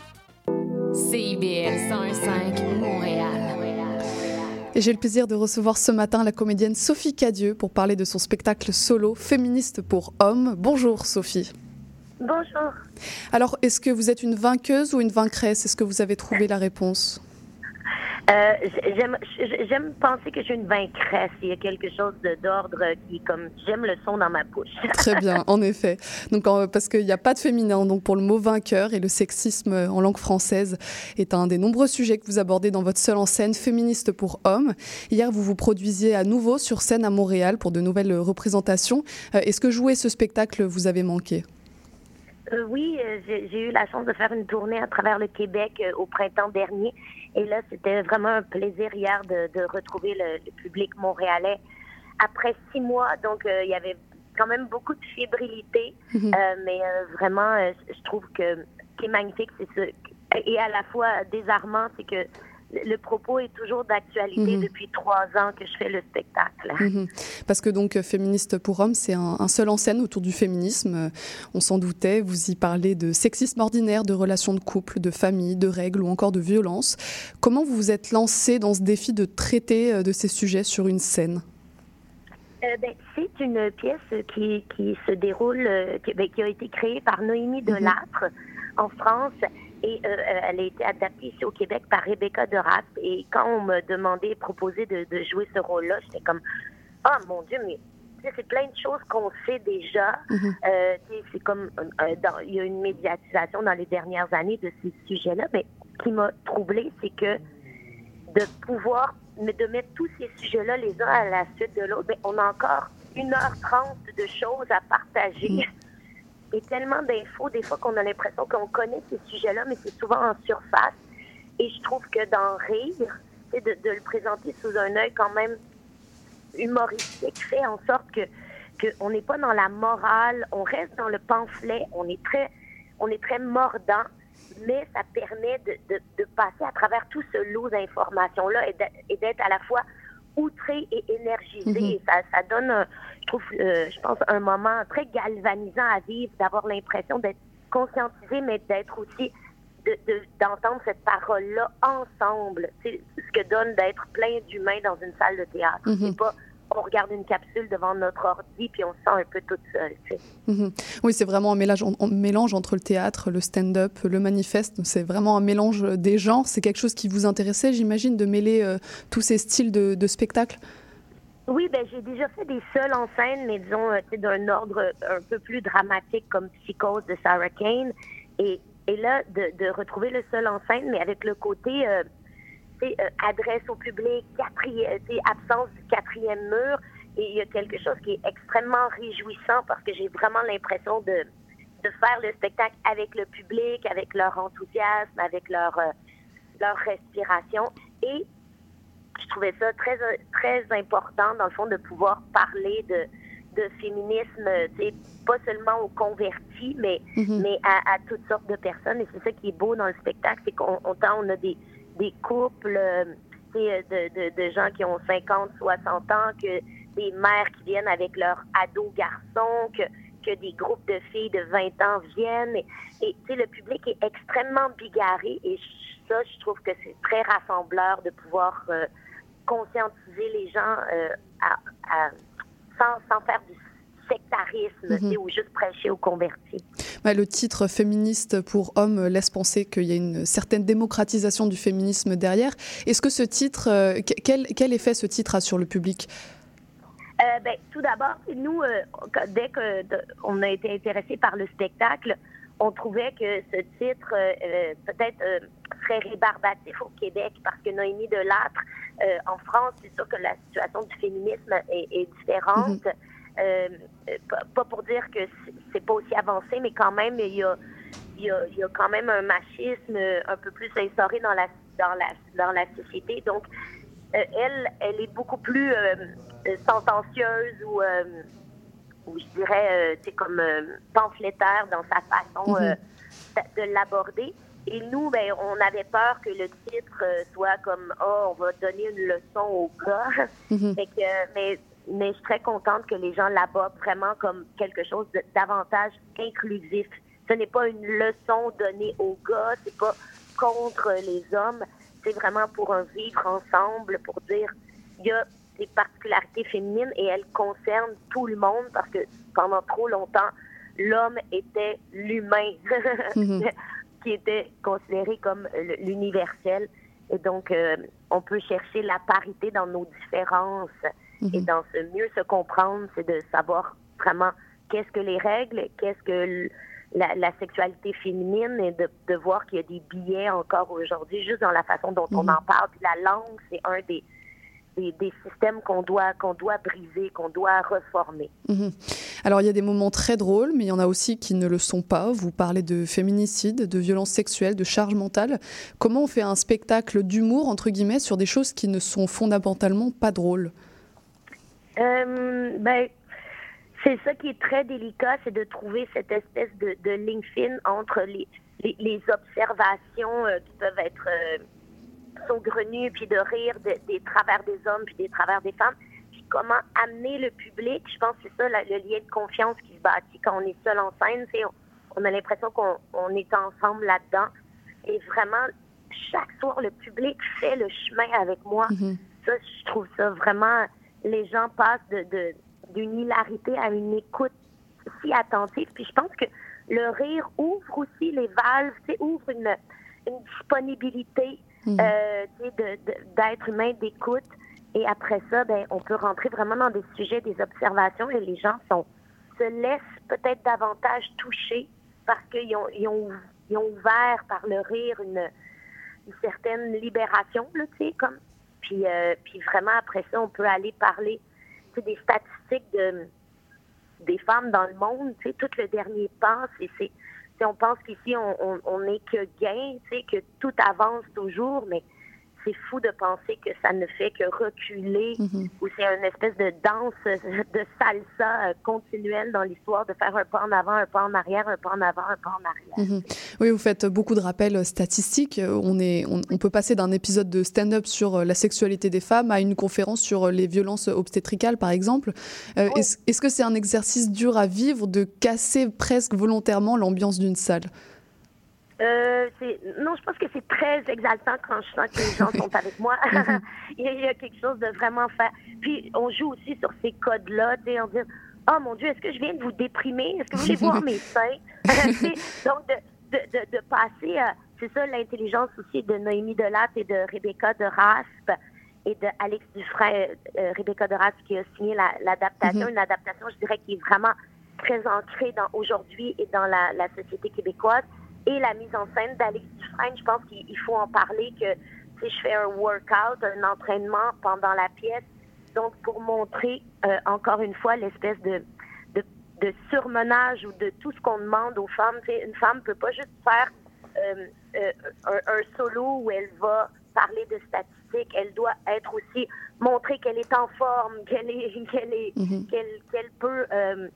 CIBL 101.5 Montréal. Et j'ai le plaisir de recevoir ce matin la comédienne Sophie Cadieux pour parler de son spectacle solo Féministe pour hommes. Bonjour Sophie. Bonjour. Alors, est-ce que vous êtes une vainqueuse ou une vaincresse? Est-ce que vous avez trouvé la réponse? Euh, j'aime, penser que suis une vaincresse. Il y a quelque chose d'ordre qui, comme, j'aime le son dans ma bouche. Très bien, en effet. Donc, parce qu'il n'y a pas de féminin, donc pour le mot vainqueur et le sexisme en langue française est un des nombreux sujets que vous abordez dans votre seule en scène féministe pour hommes. Hier, vous vous produisiez à nouveau sur scène à Montréal pour de nouvelles représentations. Euh, Est-ce que jouer ce spectacle vous avez manqué? Euh, oui, euh, j'ai eu la chance de faire une tournée à travers le Québec euh, au printemps dernier. Et là, c'était vraiment un plaisir hier de, de retrouver le, le public montréalais après six mois. Donc, il y avait quand même beaucoup de fébrilité. Mhm. Mais vraiment, je trouve que ce qui est magnifique, c'est ce. Et à la fois désarmant, c'est que le propos est toujours d'actualité Mhm. depuis trois ans que je fais le spectacle. Mhm. Parce que donc euh, Féministe pour Hommes, c'est un, un seul en scène autour du féminisme. Euh, On s'en doutait, vous y parlez de sexisme ordinaire, de relations de couple, de famille, de règles ou encore de violence. Comment vous vous êtes lancé dans ce défi de traiter euh, de ces sujets sur une scène? Euh, ben, c'est une pièce qui, qui se déroule, qui, ben, qui a été créée par Noémie Delattre en France et euh, euh, elle a été adaptée ici au Québec par Rebecca Derat. Et quand on me demandait, proposé de, de jouer ce rôle-là, j'étais comme, ah mon Dieu, mais c'est plein de choses qu'on sait déjà. Euh, tu sais, c'est comme, euh, dans- il y a une médiatisation dans les dernières années de ces sujets-là, mais ce qui m'a troublée, c'est que de pouvoir, mais de mettre tous ces sujets-là les uns à la suite de l'autre, ben, on a encore 1h30 de choses à partager. Et tellement d'infos, des fois qu'on a l'impression qu'on connaît ces sujets-là, mais c'est souvent en surface. Et je trouve que d'en rire, de, de le présenter sous un œil quand même humoristique, fait en sorte que qu'on n'est pas dans la morale, on reste dans le pamphlet, on est très, on est très mordant, mais ça permet de, de, de passer à travers tout ce lot d'informations-là et d'être- à la fois outré et énergisé. Mhm. Et ça, ça donne, un- je trouve, euh, je pense, un moment très galvanisant à vivre, d'avoir l'impression d'être conscientisé, mais d'être aussi de- de- d'entendre cette parole-là ensemble. C'est ce que donne d'être plein d'humains dans une salle de théâtre. Mhm. C'est pas on regarde une capsule devant notre ordi puis on se sent un peu toute seule. tu sais. Mhm. Oui, c'est vraiment un mélange, entre le théâtre, le stand-up, le manifeste. C'est vraiment un mélange des genres. C'est quelque chose qui vous intéressait, j'imagine, de mêler euh, tous ces styles de, de spectacle? Oui, ben j'ai déjà fait des seuls en scène, mais disons euh, d'un ordre un peu plus dramatique comme Psychose de Sarah Kane. Et, et là, de, de retrouver le seul en scène, mais avec le côté euh, euh, adresse au public, quatrième, sais, absence du quatrième mur. Et il y a quelque chose qui est extrêmement réjouissant parce que j'ai vraiment l'impression de, de faire le spectacle avec le public, avec leur enthousiasme, avec leur, euh, leur respiration. Et je trouvais ça très, très important, dans le fond, de pouvoir parler de, de féminisme, pas seulement aux convertis, mais, Mhm. mais à, à toutes sortes de personnes. Et c'est ça qui est beau dans le spectacle, c'est qu'on on, on a des, des couples euh, tu sais, de, de, de gens qui ont 50, 60 ans, que des mères qui viennent avec leurs ados garçons, que, que des groupes de filles de 20 ans viennent. Et, et, tu sais, le public est extrêmement bigarré et ça, je trouve que c'est très rassembleur de pouvoir euh, conscientiser les gens euh, à, à- sans, sans faire du sectarisme tu sais, ou juste prêcher aux convertis. Ouais, le titre féministe pour hommes laisse penser qu'il y a une certaine démocratisation du féminisme derrière. Est-ce que ce titre, euh, que- quel, quel effet ce titre a sur le public? Euh, ben, tout d'abord, nous, euh, dès que de- on a été intéressé par le spectacle, on trouvait que ce titre euh, euh, peut-être serait rébarbatif au Québec parce que Noémie Delattre, en France, c'est sûr que la situation du féminisme est, est différente. Euh, pas- pour dire que c'est- pas aussi avancé, mais quand même, il y a, il y a, il y a quand même un machisme un peu plus instauré dans la, dans la, dans la société. Donc, euh, elle, elle est beaucoup plus euh, sentencieuse ou, euh, ou je dirais, euh, tu sais, comme euh, pamphlétaire dans sa façon euh, de, de l'aborder. Et nous, ben, on avait peur que le titre euh, soit comme, oh, on va donner une leçon au gars. Fait que, mais, mais je suis très contente que les gens l'abordent vraiment comme quelque chose davantage inclusif. Ce n'est pas une leçon donnée aux gars, c'est pas contre les hommes, c'est vraiment pour un vivre ensemble, pour dire il y a des particularités féminines et elles concernent tout le monde parce que pendant trop longtemps, l'homme était l'humain Mhm. qui était considéré comme l'universel. Et donc, euh, on peut chercher la parité dans nos différences et Mhm. dans ce mieux se comprendre, c'est de savoir vraiment qu'est-ce que les règles, qu'est-ce que la, la sexualité féminine et de, de voir qu'il y a des billets encore aujourd'hui, juste dans la façon dont on Mhm. en parle. Puis la langue, c'est un des des, des systèmes qu'on doit, qu'on doit briser, qu'on doit reformer. Mhm. Alors il y a des moments très drôles, mais il y en a aussi qui ne le sont pas. Vous parlez de féminicide, de violence sexuelle, de charge mentale. Comment on fait un spectacle d'humour, entre guillemets, sur des choses qui ne sont fondamentalement pas drôles? Euh, ben, c'est ça qui est très délicat, c'est de trouver cette espèce de, de ligne fine entre les, les, les observations euh, qui peuvent être euh, saugrenues, puis de rire de- des travers des hommes, puis des travers des femmes, puis comment amener le public? Je pense que c'est ça la- le lien de confiance qui se bâtit quand on est seul en scène. On, on a l'impression qu'on on est ensemble là-dedans. Et vraiment, chaque soir, le public fait le chemin avec moi. Ça, je trouve ça vraiment. Les gens passent de, de- d'une hilarité à une écoute si attentive. Puis je pense que le rire ouvre aussi les valves, ouvre une, une disponibilité euh, de, de- d'être humain, d'écoute. Et après ça, ben, on peut rentrer vraiment dans des sujets, des observations, et les gens sont se laissent peut-être davantage toucher parce qu'ils ont, ils ont, ils ont ouvert par le rire une, une certaine libération, tu sais, comme. Puis, euh, puis vraiment, après ça, on peut aller parler des statistiques de, des femmes dans le monde, tu sais, tout le dernier pas, c'est, on pense qu'ici, on, on, on n'est que gain, que tout avance toujours, mais c'est fou de penser que ça ne fait que reculer, ou c'est une espèce de danse, de salsa euh, continuelle dans l'histoire, de faire un pas en avant, un pas en arrière, un pas en avant, un pas en arrière. Mhm. Oui, vous faites beaucoup de rappels statistiques. Euh, On, est, on, on peut passer d'un épisode de stand-up sur euh, la sexualité des femmes à une conférence sur euh, les violences obstétricales, par exemple. Euh, Est-ce est-ce que c'est un exercice dur à vivre de casser presque volontairement l'ambiance d'une salle? Euh, non, je pense que c'est très exaltant quand je sens que les gens sont avec moi. il, y a, il y a quelque chose de vraiment faire. Puis on joue aussi sur ces codes-là, tu sais, on dit Oh mon Dieu, est-ce que je viens de vous déprimer? Est-ce que vous voulez voir mes seins? Donc de, de, de, de passer à c'est ça l'intelligence aussi de Noémie Delatte et de Rebecca de Raspe et de Alex Dufresne, euh, euh, Rebecca de Raspe qui a signé la- l'adaptation, Mhm. une adaptation, je dirais, qui est vraiment très ancrée dans aujourd'hui et dans la, la société québécoise. Et la mise en scène d'Alex Dufresne, je pense qu'il il faut en parler que sais, je fais un workout, un entraînement pendant la pièce, donc pour montrer euh, encore une fois l'espèce de, de, de surmenage ou de tout ce qu'on demande aux femmes. Tu sais, une femme peut pas juste faire euh, euh, un, un solo où elle va parler de statistiques. Elle doit être aussi montrer qu'elle est en forme, qu'elle est, qu'elle est, qu'elle, qu'elle peut euh,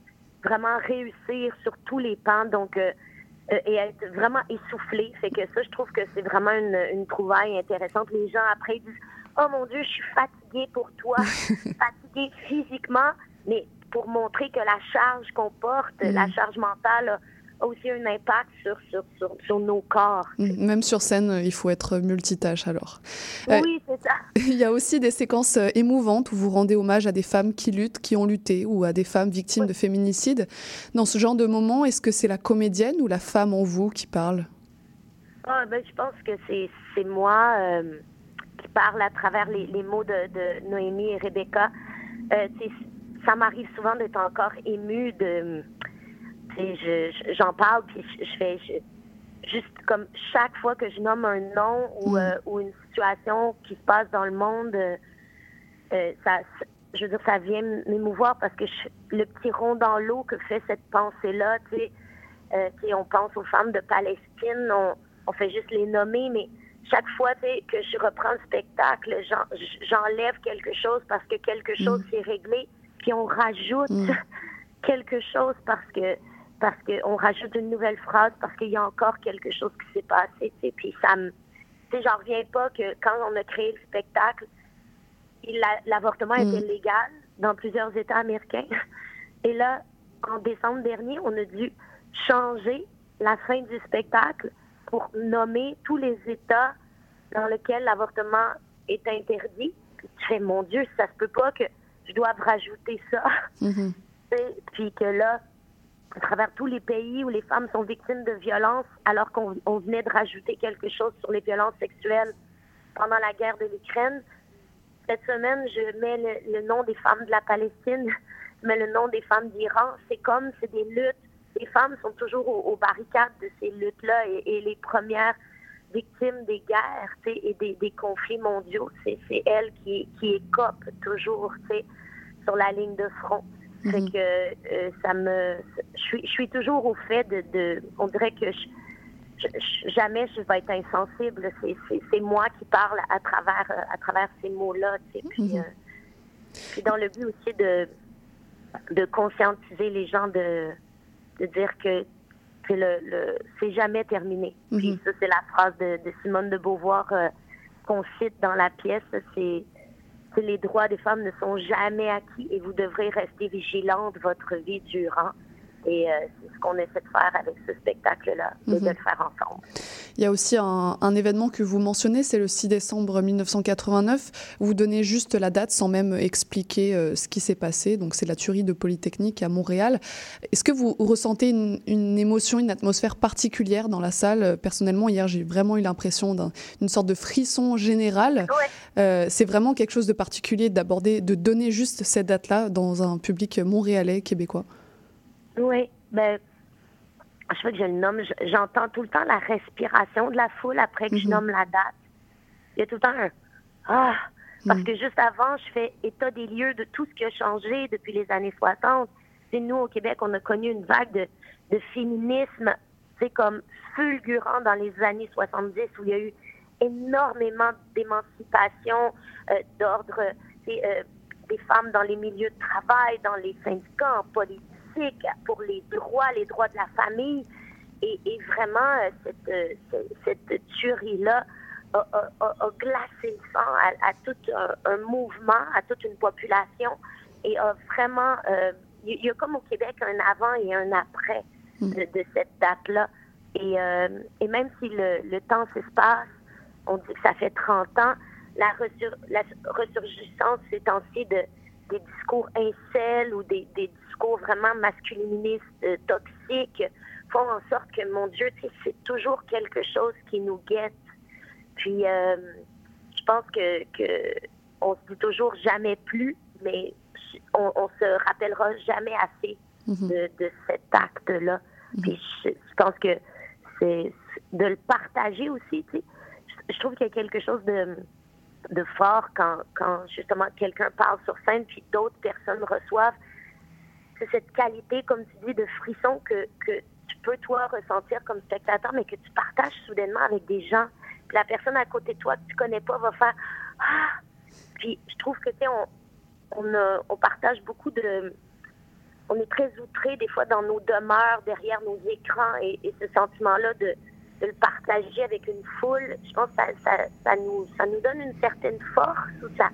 vraiment réussir sur tous les pans. Donc euh, et être vraiment essoufflée. Fait que ça, je trouve que c'est vraiment une, une trouvaille intéressante. Les gens après disent Oh mon Dieu, je suis fatiguée pour toi, fatiguée physiquement, mais pour montrer que la charge qu'on porte, la charge mentale aussi un impact sur, sur, sur, sur nos corps. Mm, Même sur scène, euh, il faut être multitâche alors. Euh, Oui, c'est ça. Il y a aussi des séquences euh, émouvantes où vous rendez hommage à des femmes qui luttent, qui ont lutté, ou à des femmes victimes de féminicide. Dans ce genre de moment, est-ce que c'est la comédienne ou la femme en vous qui parle? Ah, ben, je pense que c'est, moi euh, qui parle à travers les, les mots de, de Noémie et Rebecca. Euh, ça m'arrive souvent d'être encore émue de. tu sais, je- je- J'en parle, puis je, je fais. je- juste comme chaque fois que je nomme un nom ou, euh, ou une situation qui se passe dans le monde, euh, euh, ça, je veux dire, ça vient m'émouvoir parce que je- le petit rond dans l'eau que fait cette pensée-là, tu sais, euh, tu sais, on pense aux femmes de Palestine, on, on fait juste les nommer, mais chaque fois tu sais, que je reprends le spectacle, j'en- j'enlève quelque chose parce que quelque chose s'est réglé, puis on rajoute quelque chose parce que parce qu'on rajoute une nouvelle phrase, parce qu'il y a encore quelque chose qui s'est passé, tu sais, puis ça me... Tu sais, j'en reviens pas que quand on a créé le spectacle, l'avortement était légal dans plusieurs États américains. Et là, en décembre dernier, on a dû changer la fin du spectacle pour nommer tous les États dans lesquels l'avortement est interdit. Puis tu fais, mon Dieu, ça se peut pas que je doive rajouter ça. Sais, Puis que là, à travers tous les pays où les femmes sont victimes de violences, alors qu'on on venait de rajouter quelque chose sur les violences sexuelles pendant la guerre de l'Ukraine, cette semaine, je mets le, nom des femmes de la Palestine, je mets le nom des femmes d'Iran. C'est comme, c'est des luttes. Les femmes sont toujours aux, barricades de ces luttes-là et, les premières victimes des guerres et des, conflits mondiaux. C'est c'est elle qui, qui écope toujours sur la ligne de front. Fait Mhm. que euh, ça me. Je suis, toujours au fait de. de on dirait que je, je- jamais je vais être insensible. C'est- C'est c'est moi qui parle à travers, euh, à travers ces mots-là. Mhm. euh, puis dans le but aussi de, de conscientiser les gens, de, de dire que, que le, le, c'est jamais terminé. Puis Mhm. ça, c'est la phrase de, de Simone de Beauvoir euh, qu'on cite dans la pièce. C'est les droits des femmes ne sont jamais acquis et vous devrez rester vigilante votre vie durant. Et euh, c'est ce qu'on essaie de faire avec ce spectacle-là, et de Mhm. le faire ensemble. Il y a aussi un, un événement que vous mentionnez, c'est le 6 décembre 1989. Vous donnez juste la date sans même expliquer euh, ce qui s'est passé. Donc c'est la tuerie de Polytechnique à Montréal. Est-ce que vous ressentez une, une émotion, une atmosphère particulière dans la salle? Personnellement, hier, j'ai vraiment eu l'impression d'un- d'une sorte de frisson général. Euh, c'est vraiment quelque chose de particulier d'aborder, de donner juste cette date-là dans un public montréalais, québécois. Oui, ben, je veux que je le nomme. Je- J'entends tout le temps la respiration de la foule après que je Mhm. nomme la date. Il y a tout le temps un Ah! Parce Mhm. que juste avant, je fais état des lieux de tout ce qui a changé depuis les années 60. C'est nous, au Québec, on a connu une vague de, de féminisme, c'est comme fulgurant dans les années 70 où il y a eu énormément d'émancipation, euh, d'ordre euh, des femmes dans les milieux de travail, dans les syndicats, en politique, pour les droits, les droits de la famille. Et, et vraiment, euh, cette, euh, cette, tuerie-là a, a- a- a glacé le sang à, à tout un, un mouvement, à toute une population. Et a vraiment, euh, il y, a comme au Québec un avant et un après de, de cette date-là. Et, euh, et même si le, le temps s'espace, on dit que ça fait 30 ans, la, resur- la ressurgissance ces temps-ci de, des discours incels ou des, des discours vraiment masculinistes, euh, toxiques, font en sorte que, mon Dieu, c'est toujours quelque chose qui nous guette. Puis, euh, je pense que, que on se dit toujours jamais plus, mais on, on se rappellera jamais assez de, de cet acte-là. Puis, je, je pense que c'est de le partager aussi, tu sais. Je, je trouve qu'il y a quelque chose de de fort quand, quand justement quelqu'un parle sur scène puis d'autres personnes reçoivent. C'est cette qualité, comme tu dis, de frisson que, que tu peux toi ressentir comme spectateur, mais que tu partages soudainement avec des gens. Puis la personne à côté de toi que tu connais pas va faire Ah! Puis je trouve que tu sais, on, on, on partage beaucoup de. On est très outré des fois dans nos demeures, derrière nos écrans, et, et ce sentiment-là de, de le partager avec une foule, je pense que ça, ça, ça nous, ça nous donne une certaine force ou ça,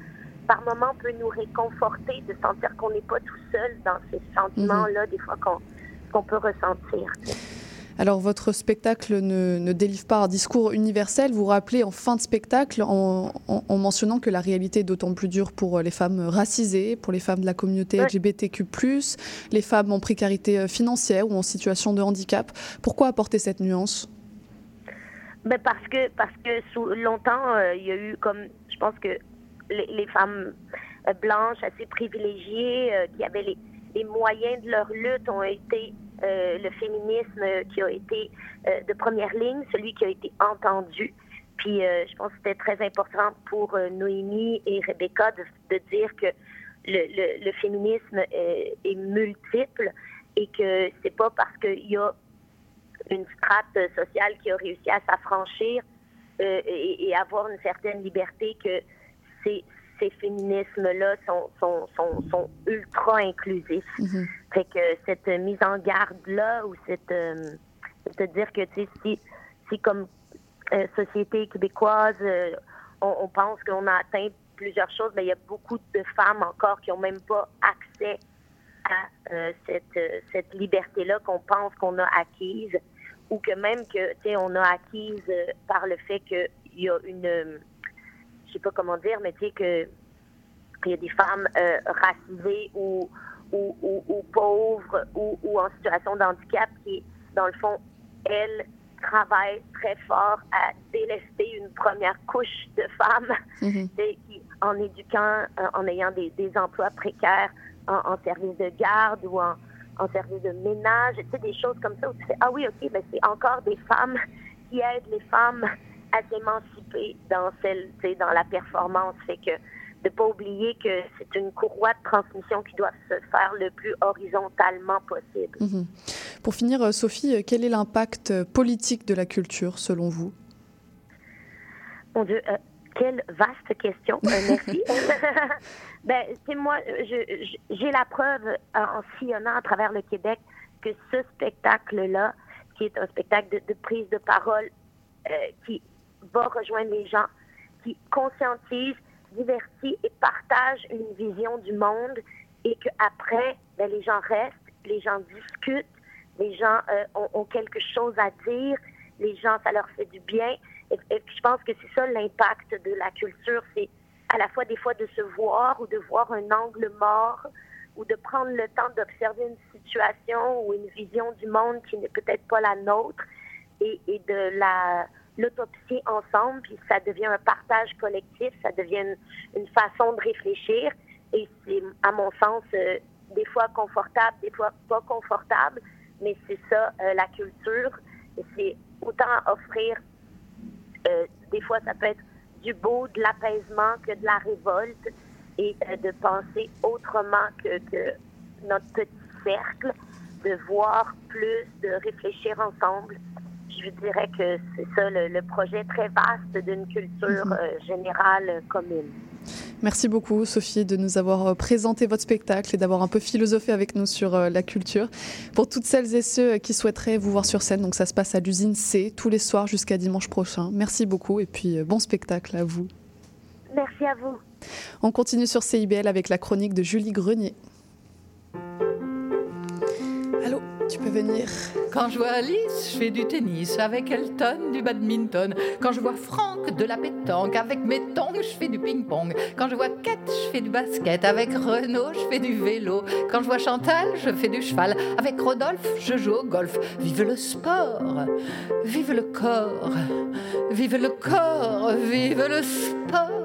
par moments, peut nous réconforter de sentir qu'on n'est pas tout seul dans ces sentiments-là, des fois qu'on qu'on peut ressentir. Alors votre spectacle ne, ne délivre pas un discours universel. Vous rappelez en fin de spectacle en, en- en mentionnant que la réalité est d'autant plus dure pour les femmes racisées, pour les femmes de la communauté LGBTQ+, les femmes en précarité euh, financière ou en situation de handicap. Pourquoi apporter cette nuance? Parce que parce que sous longtemps euh, il y a eu comme je pense que les, femmes euh, blanches assez privilégiées euh, qui avaient les, les moyens de leur lutte ont été le féminisme qui a été de première ligne, celui qui a été entendu. Puis je pense que c'était très important pour Noémie et Rebecca de, de dire que le, le, le féminisme est, est multiple et que c'est pas parce qu'il y a une strate sociale qui a réussi à s'affranchir euh, et, et avoir une certaine liberté que ces, ces féminismes-là sont, sont, sont, sont ultra inclusifs. Fait que cette mise en garde-là ou cette... euh, de dire que, tu sais, si, si comme euh, société québécoise, euh, on, on pense qu'on a atteint plusieurs choses, mais il y a beaucoup de femmes encore qui n'ont même pas accès à euh, cette, euh, cette liberté-là qu'on pense qu'on a acquise ou que même que, tu sais, on a acquise euh, par le fait qu'il y a une... euh, je sais pas comment dire, mais tu sais que qu'il y a des femmes euh, racisées ou, ou, ou, ou pauvres ou, ou en situation de handicap qui, dans le fond, elles travaillent très fort à délester une première couche de femmes tu sais, qui, en éduquant, en ayant des, des emplois précaires en, en service de garde ou en, en service de ménage, tu sais, des choses comme ça où tu fais, ah oui, OK, ben c'est encore des femmes qui aident les femmes à s'émanciper dans celle, dans la performance. Fait que de pas oublier que c'est une courroie de transmission qui doit se faire le plus horizontalement possible. Mhm. Pour finir, euh, Sophie, euh, quel est l'impact euh, politique de la culture selon vous? Mon Dieu, quelle vaste question. merci. ben, c'est moi, j'ai la preuve en sillonnant à travers le Québec que ce spectacle-là, qui est un spectacle de, prise de parole, qui va rejoindre les gens, qui conscientise, divertit et partage une vision du monde et qu'après, ben, les gens restent, les gens discutent, les gens euh, ont, quelque chose à dire, les gens, ça leur fait du bien. Et, je pense que c'est ça l'impact de la culture, c'est à la fois des fois de se voir ou de voir un angle mort ou de prendre le temps d'observer une situation ou une vision du monde qui n'est peut-être pas la nôtre et, et de la l'autopsie ensemble, puis ça devient un partage collectif, ça devient une, façon de réfléchir. Et c'est, à mon sens, euh, des fois confortable, des fois pas confortable, mais c'est ça, euh, la culture. C'est autant offrir, euh, des fois, ça peut être du beau, de l'apaisement que de la révolte et de penser autrement que, que notre petit cercle, de voir plus, de réfléchir ensemble je dirais que c'est ça le, projet très vaste d'une culture mhm. euh, générale commune. Merci beaucoup Sophie de nous avoir euh, présenté votre spectacle et d'avoir un peu philosophé avec nous sur euh, la culture. Pour toutes celles et ceux qui souhaiteraient vous voir sur scène, donc ça se passe à l'usine C tous les soirs jusqu'à dimanche prochain. Merci beaucoup et puis bon spectacle à vous. Merci à vous. On continue sur CIBL avec la chronique de Julie Grenier. Tu peux venir quand je vois Alice, je fais du tennis. Avec Elton, du badminton. Quand je vois Franck, de la pétanque. Avec mes tongs, je fais du ping-pong. Quand je vois Kate, je fais du basket. Avec Renaud, je fais du vélo. Quand je vois Chantal, je fais du cheval. Avec Rodolphe, je joue au golf. Vive le sport, vive le corps, vive le corps, vive le sport.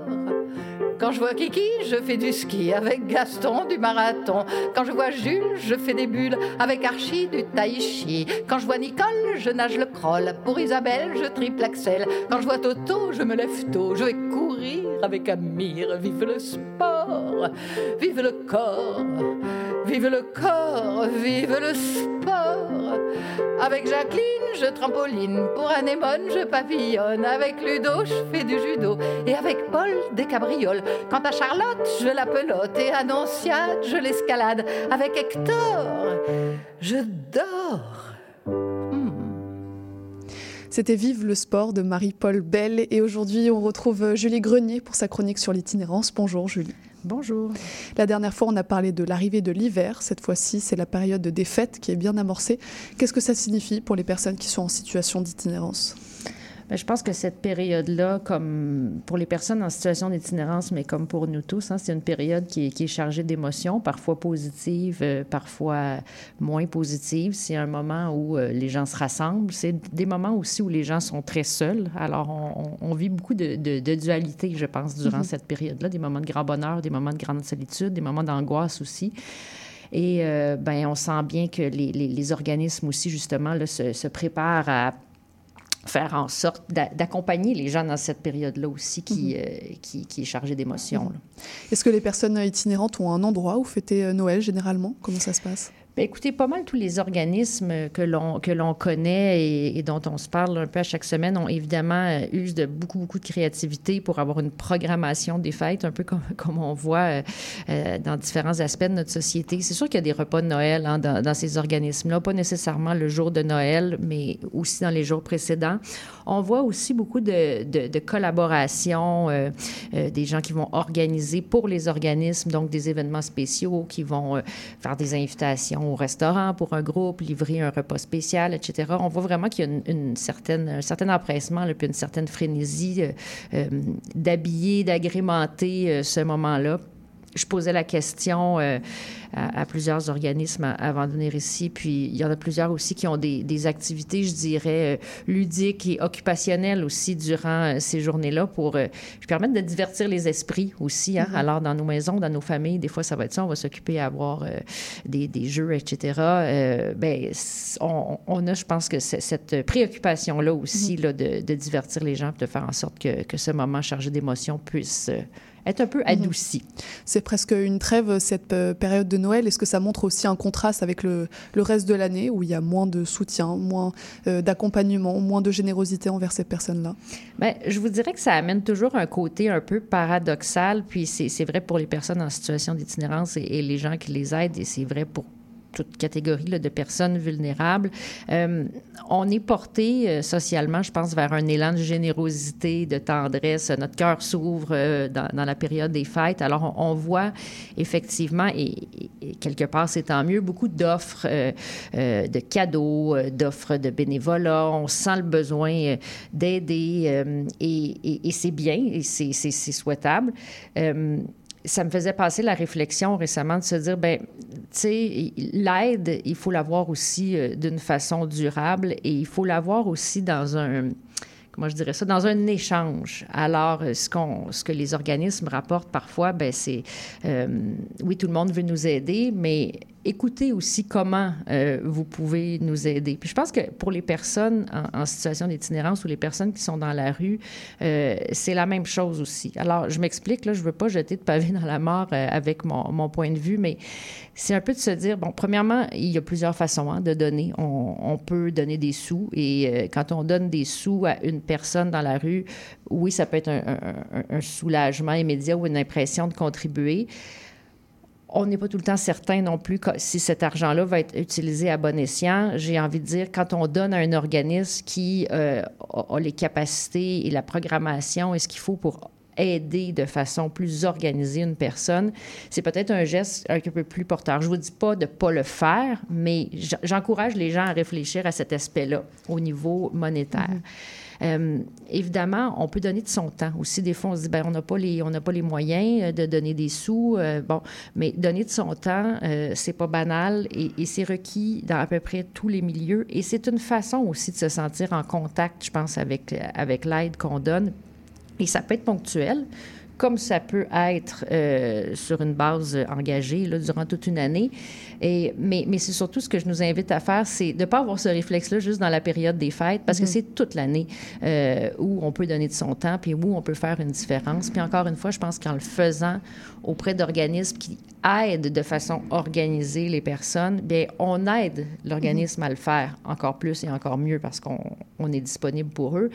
Quand je vois Kiki, je fais du ski avec Gaston du marathon. Quand je vois Jules, je fais des bulles avec Archie du tai chi. Quand je vois Nicole, je nage le crawl. Pour Isabelle, je triple axel. Quand je vois Toto, je me lève tôt. Je vais courir avec Amir. Vive le sport, vive le corps. Vive le corps, vive le sport. Avec Jacqueline, je trampoline. Pour Anémone, je papillonne. Avec Ludo, je fais du judo. Et avec Paul, des cabrioles. Quant à Charlotte, je la pelote. Et à je l'escalade. Avec Hector, je dors. Hmm. C'était Vive le sport de Marie-Paul Bell. Et aujourd'hui, on retrouve Julie Grenier pour sa chronique sur l'itinérance. Bonjour Julie. Bonjour. La dernière fois, on a parlé de l'arrivée de l'hiver. Cette fois-ci, c'est la période des fêtes qui est bien amorcée. Qu'est-ce que ça signifie pour les personnes qui sont en situation d'itinérance? Ben, je pense que cette période-là, comme pour les personnes en situation d'itinérance, mais comme pour nous tous, hein, c'est une période qui est, chargée d'émotions, parfois positives, euh, parfois moins positives. C'est un moment où euh, les gens se rassemblent. C'est des moments aussi où les gens sont très seuls. Alors, on, vit beaucoup de, de, dualité, je pense, durant mm-hmm. cette période-là. Des moments de grand bonheur, des moments de grande solitude, des moments d'angoisse aussi. Et euh, ben, on sent bien que les, les, organismes aussi, justement, là, se, se préparent à faire en sorte d'accompagner les gens dans cette période-là aussi qui, mhm. euh, qui, qui, est chargée d'émotions. Mhm. Est-ce que les personnes itinérantes ont un endroit où fêter euh, Noël généralement? Comment ça se passe? Bien, écoutez, pas mal tous les organismes que l'on, connaît et, dont on se parle un peu à chaque semaine ont évidemment euh, usé de beaucoup, beaucoup de créativité pour avoir une programmation des fêtes, un peu comme, comme on voit euh, euh, dans différents aspects de notre société. C'est sûr qu'il y a des repas de Noël hein, dans, ces organismes-là, pas nécessairement le jour de Noël, mais aussi dans les jours précédents. On voit aussi beaucoup de, de, de collaboration, des gens qui vont organiser pour les organismes, donc des événements spéciaux, qui vont faire des invitations au restaurant pour un groupe, livrer un repas spécial, etc. On voit vraiment qu'il y a un certain empressement, puis une certaine frénésie euh, euh, d'habiller, d'agrémenter euh, ce moment-là je posais la question euh, à, plusieurs organismes avant de venir ici. Puis il y en a plusieurs aussi qui ont des, des activités, je dirais, euh, ludiques et occupationnelles aussi durant euh, ces journées-là pour permettre de divertir les esprits aussi. Hein? Mhm. Alors, dans nos maisons, dans nos familles, des fois, ça va être ça. On va s'occuper à avoir des, des, jeux, etc. ben, on, on, a, je pense que cette préoccupation-là aussi, Mhm. là, de, de, divertir les gens, de faire en sorte que, que ce moment chargé d'émotions puisse être un peu adouci. C'est presque une trêve, cette euh, période de Noël. Est-ce que ça montre aussi un contraste avec le, le reste de l'année où il y a moins de soutien, moins euh, d'accompagnement, moins de générosité envers ces personnes-là? Bien, je vous dirais que ça amène toujours un côté un peu paradoxal, puis c'est vrai pour les personnes en situation d'itinérance et, et, les gens qui les aident, et c'est vrai pour toute catégorie de personnes vulnérables. Euh, on est porté euh, socialement, je pense, vers un élan de générosité, de tendresse. Notre cœur s'ouvre euh, dans, la période des fêtes. Alors, on, voit effectivement, et, quelque part, c'est tant mieux, beaucoup d'offres de cadeaux, d'offres de bénévolat. On sent le besoin d'aider et, et c'est bien et c'est souhaitable ça me faisait passer la réflexion récemment de se dire, ben, l'aide, il faut l'avoir aussi euh, d'une façon durable et il faut l'avoir aussi dans un, comment je dirais ça, dans un échange. Alors, ce, qu'on, ce que les organismes rapportent parfois, ben, c'est, euh, oui, tout le monde veut nous aider, mais écoutez aussi comment euh, vous pouvez nous aider. Puis je pense que pour les personnes en, situation d'itinérance ou les personnes qui sont dans la rue, euh, c'est la même chose aussi. Alors, je m'explique, là, je veux pas jeter de pavé dans la mort euh, avec mon, mon, point de vue, mais c'est un peu de se dire, bon, premièrement, il y a plusieurs façons hein, de donner. On, peut donner des sous et quand on donne des sous à une personne dans la rue, oui, ça peut être un soulagement immédiat ou une impression de contribuer on n'est pas tout le temps certain non plus si cet argent-là va être utilisé à bon escient. J'ai envie de dire, quand on donne à un organisme qui euh, a les capacités et la programmation et ce qu'il faut pour aider de façon plus organisée une personne, c'est peut-être un geste un peu plus porteur. Je vous dis pas de pas le faire, mais j'encourage les gens à réfléchir à cet aspect-là au niveau monétaire. Mm -hmm. Euh, évidemment, on peut donner de son temps aussi. Des fois, on se dit, ben, on n'a pas les, on pas les moyens de donner des sous. Euh, bon, mais donner de son temps, euh, c'est pas banal et, et c'est requis dans à peu près tous les milieux. Et c'est une façon aussi de se sentir en contact, je pense, avec, avec l'aide qu'on donne. Et ça peut être ponctuel comme ça peut être euh, sur une base engagée là, durant toute une année. Et, mais mais c'est surtout ce que je nous invite à faire, c'est de ne pas avoir ce réflexe-là juste dans la période des fêtes, parce que c'est toute l'année euh, où on peut donner de son temps, puis où on peut faire une différence. Puis encore une fois, je pense qu'en le faisant auprès d'organismes qui aident de façon organisée les personnes, bien, on aide l'organisme mm -hmm. à le faire encore plus et encore mieux parce qu'on on est disponible pour eux.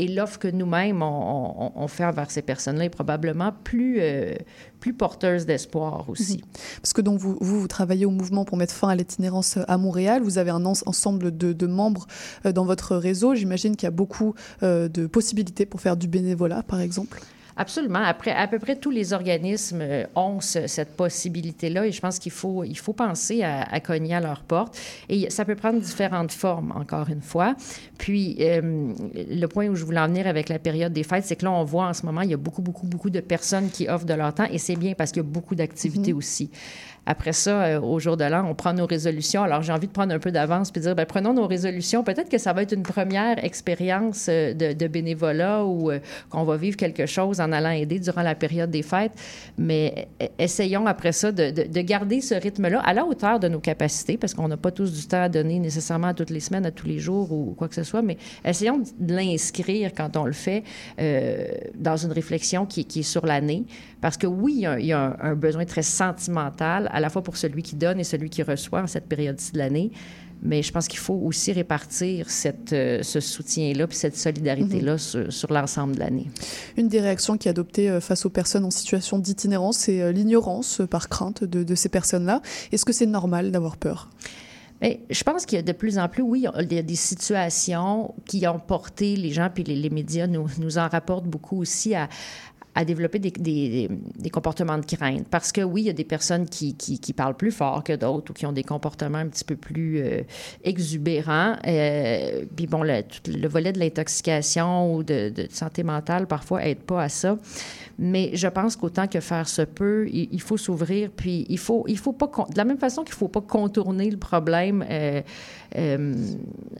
Et l'offre que nous-mêmes, on, on, on, fait envers ces personnes-là est probablement plus, euh, plus porteuse d'espoir aussi. Mmh. Parce que donc vous, vous, travaillez au mouvement pour mettre fin à l'itinérance à Montréal. Vous avez un ensemble de, de membres euh, dans votre réseau. J'imagine qu'il y a beaucoup euh, de possibilités pour faire du bénévolat, par exemple. Absolument. Après, à peu près tous les organismes ont ce, cette possibilité-là et je pense qu'il faut, il faut penser à, à, cogner à leur porte. Et ça peut prendre différentes formes, encore une fois. Puis, euh, le point où je voulais en venir avec la période des fêtes, c'est que là, on voit en ce moment, il y a beaucoup, beaucoup, beaucoup de personnes qui offrent de leur temps et c'est bien parce qu'il y a beaucoup d'activités mmh. aussi. Après ça, euh, au jour de l'an, on prend nos résolutions. Alors, j'ai envie de prendre un peu d'avance puis dire, bien, prenons nos résolutions. Peut-être que ça va être une première expérience euh, de, bénévolat ou euh, qu'on va vivre quelque chose en allant aider durant la période des fêtes. Mais essayons après ça de, de, de garder ce rythme-là à la hauteur de nos capacités, parce qu'on n'a pas tous du temps à donner nécessairement à toutes les semaines, à tous les jours ou quoi que ce soit. Mais essayons de l'inscrire quand on le fait dans une réflexion qui, est sur l'année. Parce que oui, il y a, un besoin très sentimental à la fois pour celui qui donne et celui qui reçoit en cette période-ci de l'année. Mais je pense qu'il faut aussi répartir cette, euh, ce soutien-là puis cette solidarité-là -hmm. sur, sur l'ensemble de l'année. Une des réactions qui est adoptée euh, face aux personnes en situation d'itinérance, c'est euh, l'ignorance par crainte de, de ces personnes-là. Est-ce que c'est normal d'avoir peur? Bien, je pense qu'il y a de plus en plus, oui, il y a des situations qui ont porté les gens, puis les, les médias nous, nous en rapportent beaucoup aussi à, à développer des, des, des, comportements de crainte. Parce que oui, il y a des personnes qui, qui, qui parlent plus fort que d'autres ou qui ont des comportements un petit peu plus euh, exubérants. Euh, puis bon, le, le, volet de l'intoxication ou de, de, santé mentale, parfois, aide pas à ça. Mais je pense qu'autant que faire se peut, il, faut s'ouvrir, puis il faut, il faut pas... De la même façon qu'il faut pas contourner le problème euh, euh,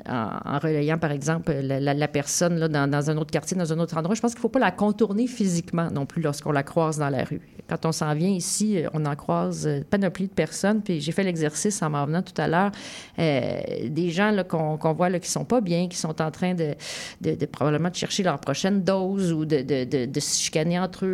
en, relayant, par exemple, la, personne là, dans, un autre quartier, dans un autre endroit, je pense qu'il faut pas la contourner physiquement non plus lorsqu'on la croise dans la rue. Quand on s'en vient ici, on en croise panoplie de personnes, puis j'ai fait l'exercice en m'en venant tout à l'heure, euh, des gens qu'on qu voit là, qui sont pas bien, qui sont en train de, probablement de chercher leur prochaine dose ou de, de se chicaner entre eux,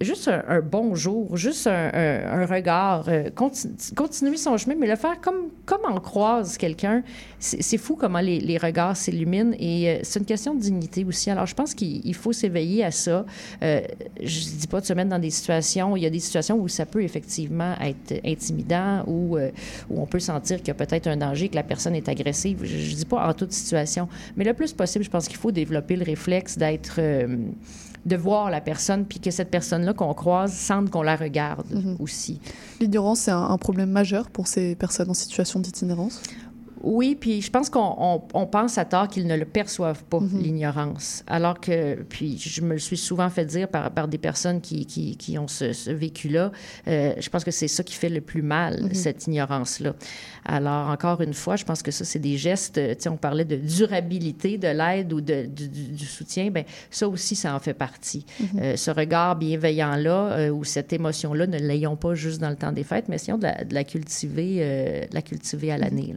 juste un, un, bonjour, juste un, regard, euh, continu, continuer son chemin, mais le faire comme, comme on croise quelqu'un. C'est fou comment les, regards s'illuminent et euh, c'est une question de dignité aussi. Alors, je pense qu'il faut s'éveiller à ça. Euh, je ne dis pas de se mettre dans des situations, il y a des situations où ça peut effectivement être intimidant, où, où on peut sentir qu'il y a peut-être un danger, que la personne est agressive. Je ne dis pas en toute situation, mais le plus possible, je pense qu'il faut développer le réflexe d'être de voir la personne, puis que cette personne-là qu'on croise sente qu'on la regarde mm -hmm. aussi. L'ignorance, c'est un, un, problème majeur pour ces personnes en situation d'itinérance? Oui, puis je pense qu'on on, on pense à tort qu'ils ne le perçoivent pas, -hmm. l'ignorance. Alors que, puis je me le suis souvent fait dire par, par des personnes qui, qui, qui ont ce, ce vécu-là, euh, je pense que c'est ça qui fait le plus mal, -hmm. cette ignorance-là. Alors, encore une fois, je pense que ça, c'est des gestes, tu sais, on parlait de durabilité de l'aide ou de, du, du, soutien, bien, ça aussi, ça en fait partie. -hmm. euh, ce regard bienveillant-là euh, ou cette émotion-là, ne l'ayons pas juste dans le temps des fêtes, mais essayons de la, de la cultiver, euh, de la cultiver à l'année.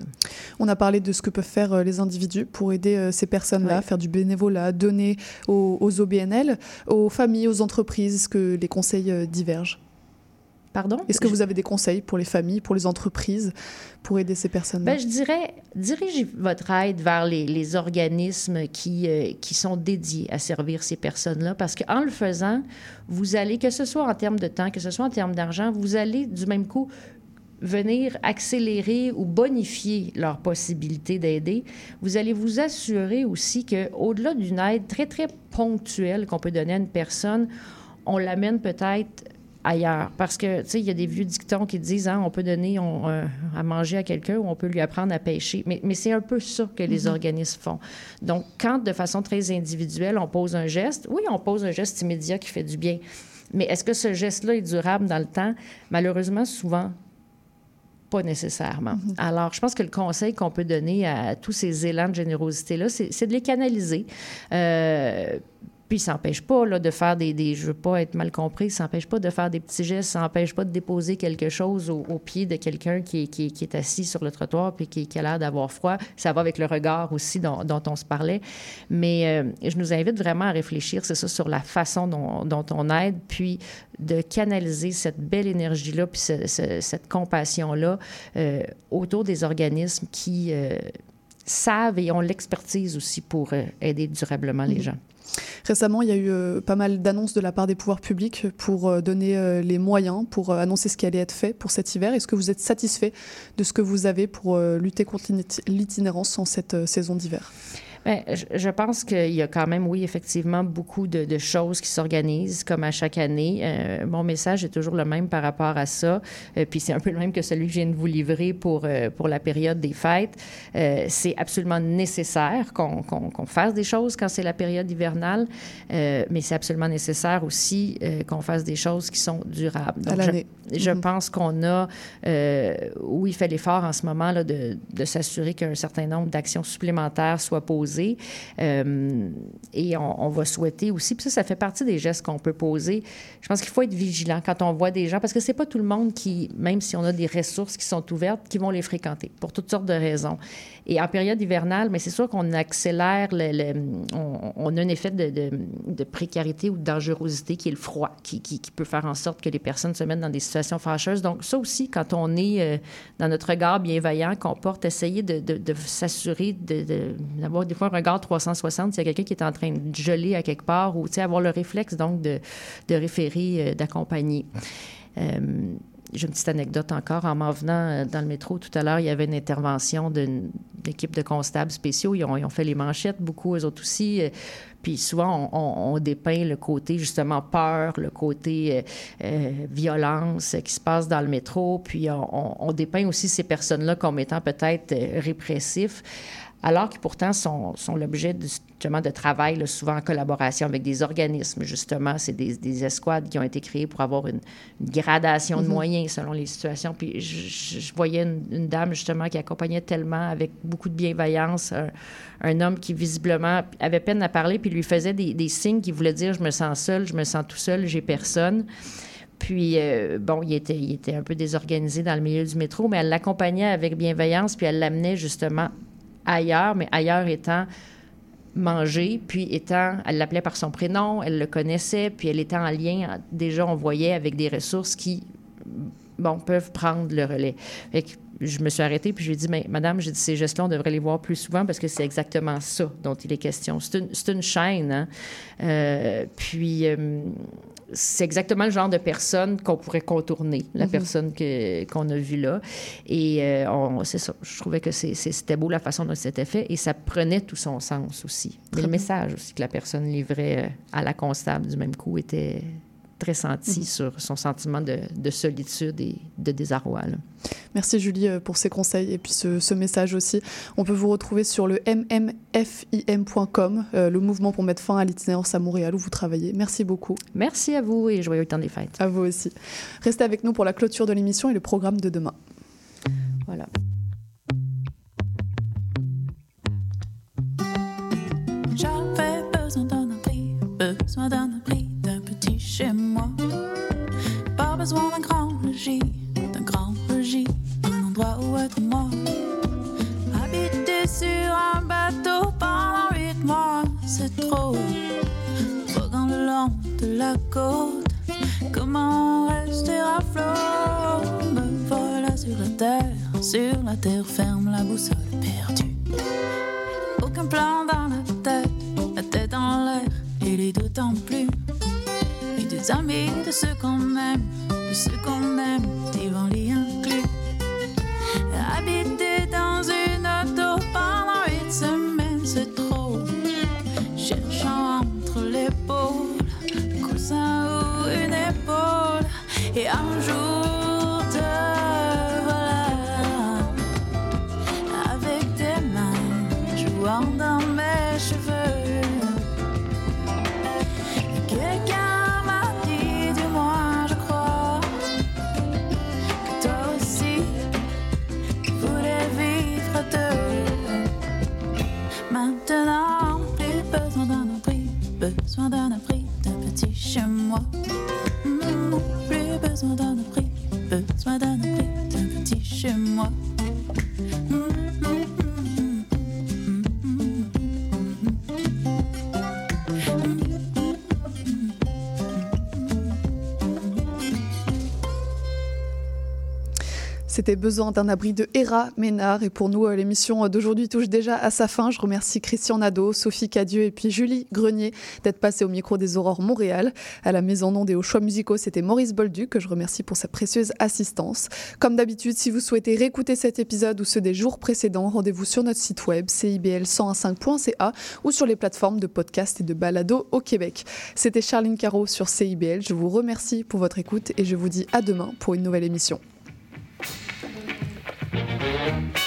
On a parlé de ce que peuvent faire les individus pour aider ces personnes-là, faire du bénévolat, donner aux, aux, OBNL, aux familles, aux entreprises. Est-ce que les conseils divergent Pardon? Est-ce que vous avez des conseils pour les familles, pour les entreprises, pour aider ces personnes-là? Ben, je dirais, dirigez votre aide vers les, les organismes qui, euh, qui sont dédiés à servir ces personnes-là, parce qu'en le faisant, vous allez, que ce soit en termes de temps, que ce soit en termes d'argent, vous allez du même coup venir accélérer ou bonifier leurs possibilités d'aider, vous allez vous assurer aussi qu'au-delà d'une aide très, très ponctuelle qu'on peut donner à une personne, on l'amène peut-être ailleurs. Parce que, tu sais, il y a des vieux dictons qui disent, hein, on peut donner on, euh, à manger à quelqu'un ou on peut lui apprendre à pêcher. Mais, mais c'est un peu ça que les mm -hmm. organismes font. Donc, quand de façon très individuelle, on pose un geste, oui, on pose un geste immédiat qui fait du bien. Mais est-ce que ce geste-là est durable dans le temps? Malheureusement, souvent, pas nécessairement. Mm -hmm. Alors, je pense que le conseil qu'on peut donner à tous ces élans de générosité-là, c'est de les canaliser. Euh, puis, ça n'empêche pas là, de faire des, des, Je veux pas être mal compris, ça n'empêche pas de faire des petits gestes, ça n'empêche pas de déposer quelque chose au, au pied de quelqu'un qui, qui, qui, est assis sur le trottoir puis qui, qui a l'air d'avoir froid. Ça va avec le regard aussi dont, dont on se parlait. Mais euh, je nous invite vraiment à réfléchir, c'est ça, sur la façon dont, dont, on aide, puis de canaliser cette belle énergie-là, puis ce, ce, cette compassion-là euh, autour des organismes qui euh, savent et ont l'expertise aussi pour aider durablement les gens. Récemment, il y a eu euh, pas mal d'annonces de la part des pouvoirs publics pour euh, donner euh, les moyens, pour annoncer ce qui allait être fait pour cet hiver. Est-ce que vous êtes satisfait de ce que vous avez pour lutter contre l'itinérance en cette saison d'hiver? Bien, je pense qu'il y a quand même, oui, effectivement, beaucoup de, de choses qui s'organisent, comme à chaque année. Euh, mon message est toujours le même par rapport à ça. Euh, puis c'est un peu le même que celui que je viens de vous livrer pour, euh, pour la période des fêtes. C'est absolument nécessaire qu'on qu qu fasse des choses quand c'est la période hivernale, mais c'est absolument nécessaire aussi qu'on fasse des choses qui sont durables. Donc. Je, je mm -hmm. pense qu'on a, oui, fait l'effort en ce moment là, de, de s'assurer qu'un certain nombre d'actions supplémentaires soient posées euh, et on, va souhaiter aussi, puis ça, ça fait partie des gestes qu'on peut poser. Je pense qu'il faut être vigilant quand on voit des gens, parce que c'est pas tout le monde qui, même si on a des ressources qui sont ouvertes, qui vont les fréquenter pour toutes sortes de raisons. Et en période hivernale, mais c'est sûr qu'on accélère, le, on, a un effet de, de, précarité ou de dangerosité qui est le froid, qui, qui, peut faire en sorte que les personnes se mettent dans des situations fâcheuses. Donc ça aussi, quand on est euh, dans notre regard bienveillant qu'on porte, essayer de, de s'assurer d'avoir des fois un regard 360 s'il y a quelqu'un qui est en train de geler à quelque part ou avoir le réflexe donc de, de référer, euh, d'accompagner. Euh, j'ai une petite anecdote encore. En m'en venant euh, dans le métro tout à l'heure, il y avait une intervention d'une équipe de constables spéciaux. Ils ont, fait les manchettes, beaucoup, eux autres aussi. Puis souvent, on, on, dépeint le côté, justement, peur, le côté violence qui se passe dans le métro. Puis on, on dépeint aussi ces personnes-là comme étant peut-être répressifs alors qu'ils pourtant sont, sont l'objet justement de travail, là, souvent en collaboration avec des organismes. Justement, c'est des, des, escouades qui ont été créées pour avoir une, une gradation de Mhm. moyens selon les situations. Puis je, je voyais une, une dame justement qui accompagnait tellement avec beaucoup de bienveillance un, un homme qui visiblement avait peine à parler, puis lui faisait des, des signes qui voulaient dire je me sens seul, je me sens tout seul, j'ai personne. Puis, euh, bon, il était, il était un peu désorganisé dans le milieu du métro, mais elle l'accompagnait avec bienveillance, puis elle l'amenait justement ailleurs, mais ailleurs étant manger, puis étant, elle l'appelait par son prénom, elle le connaissait, puis elle était en lien, déjà on voyait avec des ressources qui, bon, peuvent prendre le relais. Je me suis arrêtée, puis je lui ai dit, mais madame, j'ai dit, ces gestes-là, on devrait les voir plus souvent parce que c'est exactement ça dont il est question. C'est une, chaîne, hein? Euh, puis... euh, c'est exactement le genre de personne qu'on pourrait contourner, la Mhm. personne que, qu'on a vue là. Et euh, c'est ça. Je trouvais que c'était beau la façon dont c'était fait et ça prenait tout son sens aussi. Le message aussi que la personne livrait à la constable du même coup était très senti Mhm. sur son sentiment de, de solitude et de désarroi. là. Merci Julie euh, pour ces conseils et puis ce, ce message aussi. On peut vous retrouver sur le mmfim.com, euh, le mouvement pour mettre fin à l'itinérance à Montréal où vous travaillez. Merci beaucoup. Merci à vous et joyeux temps des fêtes. À vous aussi. Restez avec nous pour la clôture de l'émission et le programme de demain. Voilà. J'avais besoin d'un abri, besoin d'un abri, chez moi. Pas besoin d'un grand logis, d'un grand logis, un endroit où être moi. Habiter sur un bateau pendant huit mois, c'est trop. Voguant le long de la côte, comment rester à flot? Me voilà sur la terre, sur la terre ferme, la boussole perdue. Aucun plan dans la tête, la tête en l'air, et les d'autant plus. Et amis de ceux qu'on aime, de ceux qu'on aime, des vents les inclus. Habiter C'était besoin d'un abri de Héra Ménard. Et pour nous, euh, l'émission d'aujourd'hui touche déjà à sa fin. Je remercie Christian Nadeau, Sophie Cadieux et puis Julie Grenier d'être passés au micro des Aurores Montréal. À la Maison Onde et aux choix musicaux, c'était Maurice Bolduc, que je remercie pour sa précieuse assistance. Comme d'habitude, si vous souhaitez réécouter cet épisode ou ceux des jours précédents, rendez-vous sur notre site web cibl1015.ca ou sur les plateformes de podcast et de balado au Québec. C'était Charline Caro sur CIBL. Je vous remercie pour votre écoute et je vous dis à demain pour une nouvelle émission. Bonjour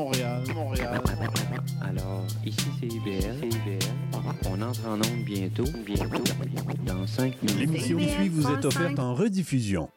Montréal, Montréal. Alors, ici c'est IBL. On entre en onde bientôt, bientôt, dans 5 minutes. L'émission qui suit vous est offerte en rediffusion.